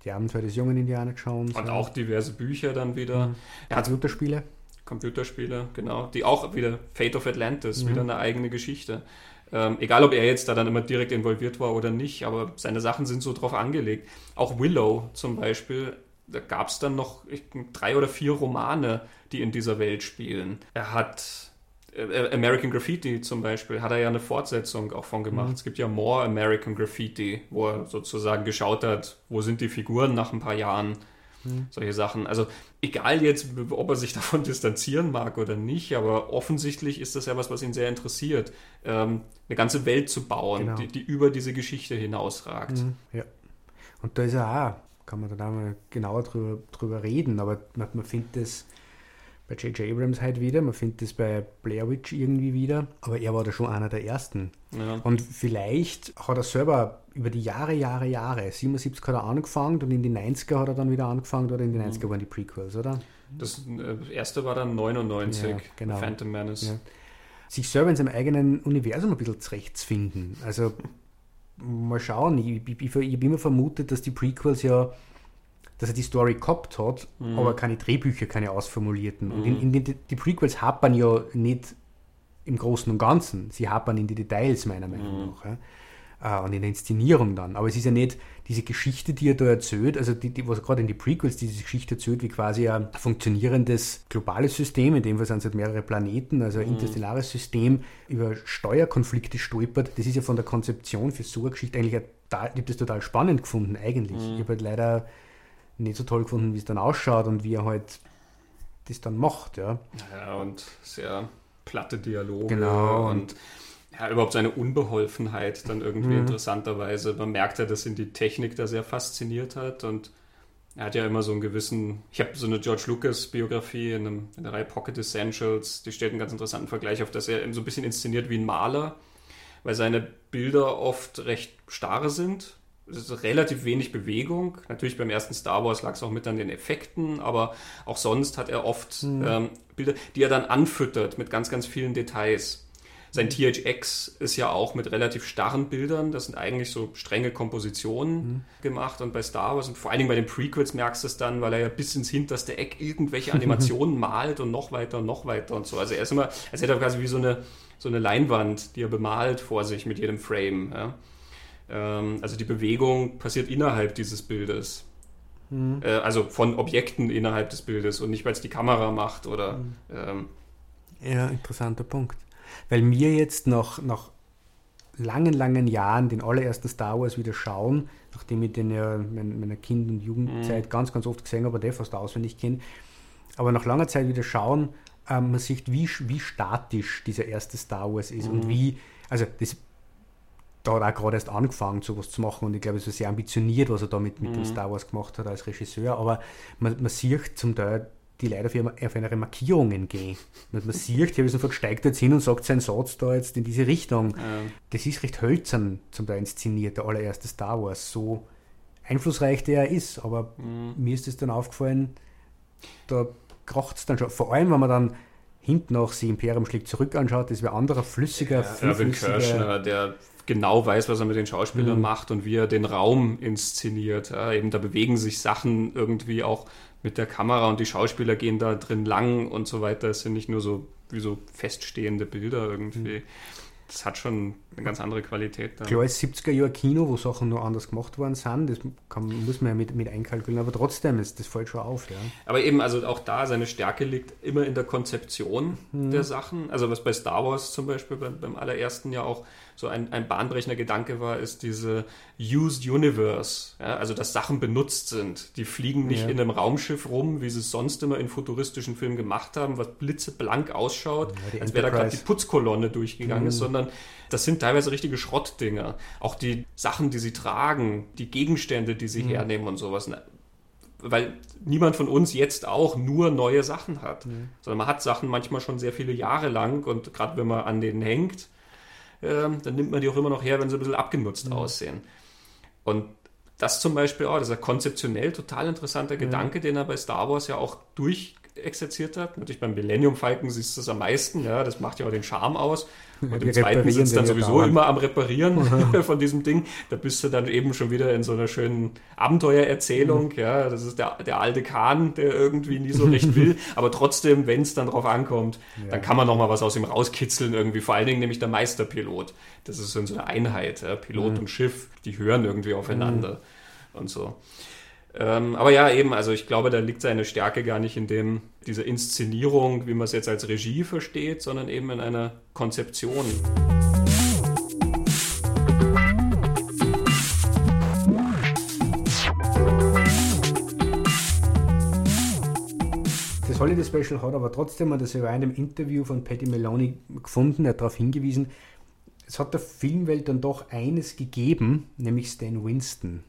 Die Abenteuer des jungen Indiana Jones. Und ja. auch diverse Bücher dann wieder. Mhm. Er hat Computerspiele. Computerspiele, genau. Die auch wieder Fate of Atlantis, mhm. wieder eine eigene Geschichte. Ähm, egal, ob er jetzt da dann immer direkt involviert war oder nicht, aber seine Sachen sind so drauf angelegt. Auch Willow zum Beispiel, da gab es dann noch drei oder vier Romane, die in dieser Welt spielen. Er hat American Graffiti zum Beispiel hat er ja eine Fortsetzung auch von gemacht. Mhm. Es gibt ja More American Graffiti, wo er sozusagen geschaut hat, wo sind die Figuren nach ein paar Jahren. Mhm. Solche Sachen. Also egal jetzt, ob er sich davon distanzieren mag oder nicht, aber offensichtlich ist das ja was, was ihn sehr interessiert, ähm, eine ganze Welt zu bauen, genau. die, die, über diese Geschichte hinausragt. Mhm. Ja. Und da ist er auch, kann man da mal genauer drüber, drüber reden, aber man, man findet das bei J.J. Abrams halt wieder, man findet das bei Blair Witch irgendwie wieder, aber er war da schon einer der ersten. Ja. Und vielleicht hat er selber über die Jahre, Jahre, Jahre, 77 hat er angefangen und in die 90er hat er dann wieder angefangen oder in die 90er mhm. waren die Prequels, oder? Das äh, erste war dann 99, ja, genau. Phantom Menace. Ja. Sich selber in seinem eigenen Universum ein bisschen zurechtfinden. Also mal schauen, ich, ich, ich, ich habe immer vermutet, dass die Prequels ja dass er die Story gehabt hat, mhm. aber keine Drehbücher, keine ausformulierten. Mhm. Und in, in die, die, Prequels hapern ja nicht im Großen und Ganzen, sie hapern in die Details, meiner Meinung mhm. nach. Ja. Uh, und in der Inszenierung dann. Aber es ist ja nicht diese Geschichte, die er da erzählt, also die, die, was gerade in die Prequels diese Geschichte erzählt, wie quasi ein funktionierendes globales System, in dem Fall sind es halt mehrere Planeten, also ein mhm. interstellares System, über Steuerkonflikte stolpert. Das ist ja von der Konzeption für so eine Geschichte eigentlich, ich habe das total spannend gefunden, eigentlich. Mhm. Ich habe halt leider nicht so toll gefunden, wie es dann ausschaut und wie er halt das dann macht. Ja, ja und sehr platte Dialoge genau. und ja, überhaupt seine Unbeholfenheit dann irgendwie mhm. interessanterweise. Man merkt ja, dass ihn die Technik da sehr fasziniert hat und er hat ja immer so einen gewissen, ich habe so eine George Lucas Biografie in, einem, in der Reihe Pocket Essentials, die stellt einen ganz interessanten Vergleich auf, dass er so ein bisschen inszeniert wie ein Maler, weil seine Bilder oft recht starre sind relativ wenig Bewegung. Natürlich beim ersten Star Wars lag es auch mit an den Effekten, aber auch sonst hat er oft mhm. ähm, Bilder, die er dann anfüttert mit ganz, ganz vielen Details. Sein THX ist ja auch mit relativ starren Bildern. Das sind eigentlich so strenge Kompositionen mhm. gemacht. Und bei Star Wars und vor allen Dingen bei den Prequels merkst du es dann, weil er ja bis ins hinterste Eck irgendwelche Animationen malt und noch weiter und noch weiter und so. Also er ist immer, als hätte er quasi wie so eine, so eine Leinwand, die er bemalt vor sich mit jedem Frame. Ja. Ähm, also die Bewegung passiert innerhalb dieses Bildes. Mhm. Äh, also von Objekten innerhalb des Bildes und nicht, weil es die Kamera macht oder. Mhm. Ähm, ja, interessanter Punkt. Weil mir jetzt noch nach langen, langen Jahren den allerersten Star Wars wieder schauen, nachdem ich den ja in meiner Kind- und Jugendzeit mhm. ganz, ganz oft gesehen habe, der fast auswendig kenne. Aber nach langer Zeit wieder schauen, ähm, man sieht, wie, wie statisch dieser erste Star Wars ist und mhm. wie, also das da hat er auch gerade erst angefangen, sowas zu machen und ich glaube, es ist sehr ambitioniert, was er da mit, mit mhm. dem Star Wars gemacht hat als Regisseur, aber man, man sieht zum Teil die Leute auf, auf ihre Markierungen gehen. Und man sieht, Harrison steigt jetzt hin und sagt seinen Satz da jetzt in diese Richtung. Ja. Das ist recht hölzern zum Teil inszeniert, der allererste Star Wars, so einflussreich der er ist, aber mhm. mir ist es dann aufgefallen, da kracht es dann schon. Vor allem, wenn man dann hinten auch sie Imperium schlägt zurück anschaut, das wäre anderer, flüssiger, ja, Irvin Kirschner, der genau weiß, was er mit den Schauspielern mhm. macht und wie er den Raum inszeniert. Ja, eben da bewegen sich Sachen irgendwie auch mit der Kamera und die Schauspieler gehen da drin lang und so weiter. Es sind nicht nur so wie so feststehende Bilder irgendwie. Mhm das hat schon eine ganz andere Qualität. Dann. Klar, als 70er Jahre Kino, wo Sachen noch anders gemacht worden sind, das kann, muss man ja mit, mit einkalkulieren, aber trotzdem ist das fällt schon auf. Ja. Aber eben, also auch da, seine Stärke liegt immer in der Konzeption mhm. der Sachen. Also was bei Star Wars zum Beispiel beim, beim allerersten ja auch so ein, ein bahnbrechender Gedanke war, ist diese Used Universe. Ja, also, dass Sachen benutzt sind. Die fliegen nicht ja. in einem Raumschiff rum, wie sie es sonst immer in futuristischen Filmen gemacht haben, was blitzeblank ausschaut, als wäre da gerade die Putzkolonne durchgegangen mhm. ist, sondern das sind teilweise richtige Schrottdinger. Auch die Sachen, die sie tragen, die Gegenstände, die sie mhm. hernehmen und sowas weil niemand von uns jetzt auch nur neue Sachen hat, mhm. sondern man hat Sachen manchmal schon sehr viele Jahre lang und gerade wenn man an denen hängt, ähm, dann nimmt man die auch immer noch her, wenn sie ein bisschen abgenutzt mhm. aussehen. Und das zum Beispiel auch, das ist ein konzeptionell total interessanter Gedanke, den er bei Star Wars ja auch durchexerziert hat. Natürlich beim Millennium Falcon siehst du das am meisten, ja, das macht ja auch den Charme aus. Und im zweiten es dann sowieso immer am Reparieren von diesem Ding. Da bist du dann eben schon wieder in so einer schönen Abenteuererzählung. Mhm. Ja, das ist der, der alte Kahn, der irgendwie nie so recht will. Aber trotzdem, wenn es dann drauf ankommt, ja. dann kann man noch mal was aus ihm rauskitzeln irgendwie. Vor allen Dingen nämlich der Meisterpilot. Das ist so eine Einheit. Ja? Pilot mhm. und Schiff, die hören irgendwie aufeinander mhm. und so. Ähm, aber ja, eben, also ich glaube, da liegt seine Stärke gar nicht in dem, dieser Inszenierung, wie man es jetzt als Regie versteht, sondern eben in einer Konzeption. Das Holiday Special hat aber trotzdem, und das habe ich in einem Interview von Patty Maloney gefunden, er hat darauf hingewiesen, es hat der Filmwelt dann doch eines gegeben, nämlich Stan Winston.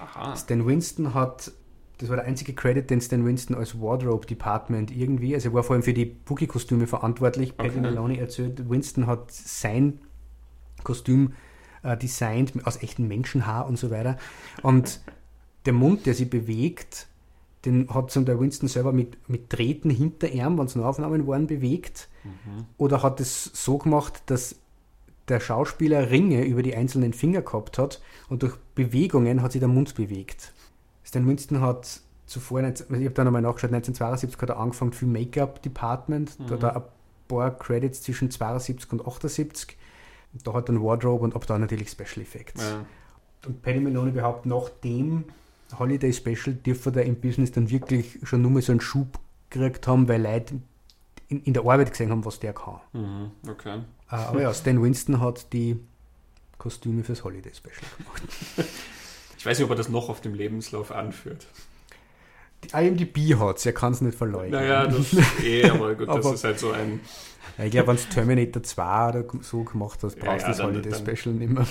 Aha. Stan Winston hat, das war der einzige Credit, den Stan Winston als Wardrobe Department irgendwie, also er war vor allem für die Boogie-Kostüme verantwortlich. Okay. Patty Maloney erzählt, Winston hat sein Kostüm äh, designt aus echten Menschenhaar und so weiter. Und der Mund, der sich bewegt, den hat zum der Winston selber mit, mit Drähten hinter ihm, wenn es Nahaufnahmen waren, bewegt. Mhm. Oder hat es so gemacht, dass der Schauspieler Ringe über die einzelnen Finger gehabt hat und durch Bewegungen hat sich der Mund bewegt. Stan Winston hat zuvor, ich habe da nochmal nachgeschaut, 1972 hat er angefangen für Make-up Department, mhm. da hat er ein paar Credits zwischen 72 und 78. Da hat dann Wardrobe und ab da natürlich Special Effects. Ja. Und Penny Maloney behauptet, nach dem Holiday Special dürfte er im Business dann wirklich schon nur mal so einen Schub gekriegt haben, weil Leute in, in der Arbeit gesehen haben, was der kann. Mhm, okay. Äh, aber ja, Stan Winston hat die Kostüme fürs Holiday Special gemacht. Ich weiß nicht, ob er das noch auf dem Lebenslauf anführt. Die IMDb hat es, er kann es nicht verleugnen. Naja, das eh, aber gut, aber, das ist halt so ein. Ich glaube, wenn es Terminator 2 oder so gemacht hast, brauchst du ja, ja, das Holiday dann, Special nicht mehr.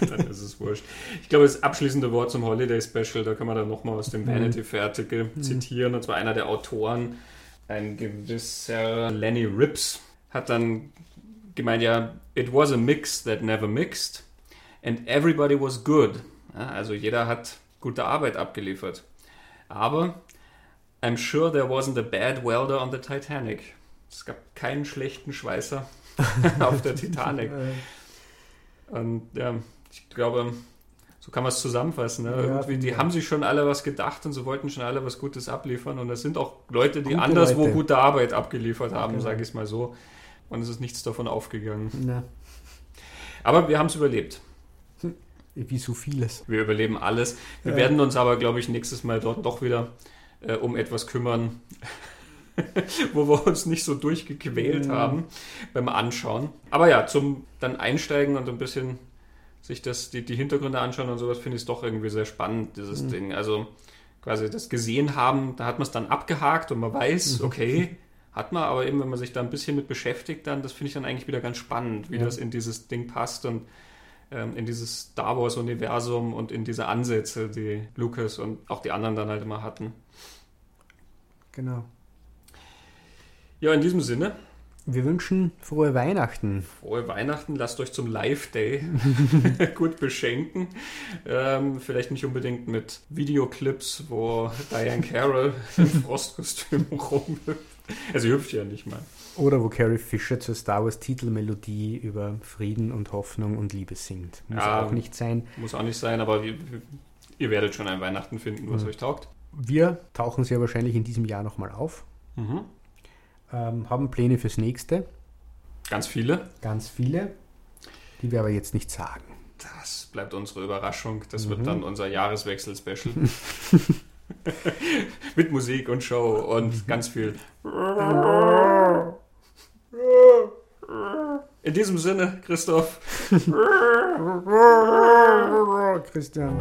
Dann, dann, ist es wurscht. Ich glaube, das abschließende Wort zum Holiday Special, da kann man dann nochmal aus dem mhm. Vanity Fair-Artikel mhm. zitieren. Und zwar einer der Autoren, ein gewisser Lenny Rips, hat dann gemeint, ja, it was a mix that never mixed and everybody was good. Ja, also jeder hat gute Arbeit abgeliefert. Aber I'm sure there wasn't a bad welder on the Titanic. Es gab keinen schlechten Schweißer auf der Titanic. Und ja, ich glaube, so kann man es zusammenfassen. Ne? Ja, die ja. haben sich schon alle was gedacht und sie wollten schon alle was Gutes abliefern. Und das sind auch Leute, die Gute anderswo Leute. gute Arbeit abgeliefert haben, okay. sage ich es mal so. Und es ist nichts davon aufgegangen. Na. Aber wir haben es überlebt. Wie so vieles. Wir überleben alles. Wir ja. werden uns aber, glaube ich, nächstes Mal dort doch wieder äh, um etwas kümmern, wo wir uns nicht so durchgequält ja. haben beim Anschauen. Aber ja, zum dann Einsteigen und ein bisschen sich das, die, die Hintergründe anschauen und sowas, finde ich es doch irgendwie sehr spannend, dieses mhm. Ding. Also quasi das gesehen haben, da hat man es dann abgehakt und man weiß, mhm. okay, hat man, aber eben, wenn man sich da ein bisschen mit beschäftigt, dann, das finde ich dann eigentlich wieder ganz spannend, wie ja. das in dieses Ding passt und ähm, in dieses Star Wars-Universum und in diese Ansätze, die Lucas und auch die anderen dann halt immer hatten. Genau. Ja, in diesem Sinne. Wir wünschen frohe Weihnachten. Frohe Weihnachten, lasst euch zum Live-Day gut beschenken. Ähm, vielleicht nicht unbedingt mit Videoclips, wo Diane Carroll im Frostkostüm rumhüpft. Also hüpft ja nicht mal. Oder wo Carrie Fisher zur Star Wars Titelmelodie über Frieden und Hoffnung und Liebe singt. Muss Ja. auch nicht sein. Muss auch nicht sein, aber ihr, ihr werdet schon ein Weihnachten finden, was Mhm. euch taugt. Wir tauchen sehr wahrscheinlich in diesem Jahr nochmal auf. Mhm. Ähm, haben Pläne fürs nächste. Ganz viele. Ganz viele. Die wir aber jetzt nicht sagen. Das bleibt unsere Überraschung. Das Mhm. wird dann unser Jahreswechsel-Special. Mit Musik und Show und ganz viel. In diesem Sinne, Christoph. Christian.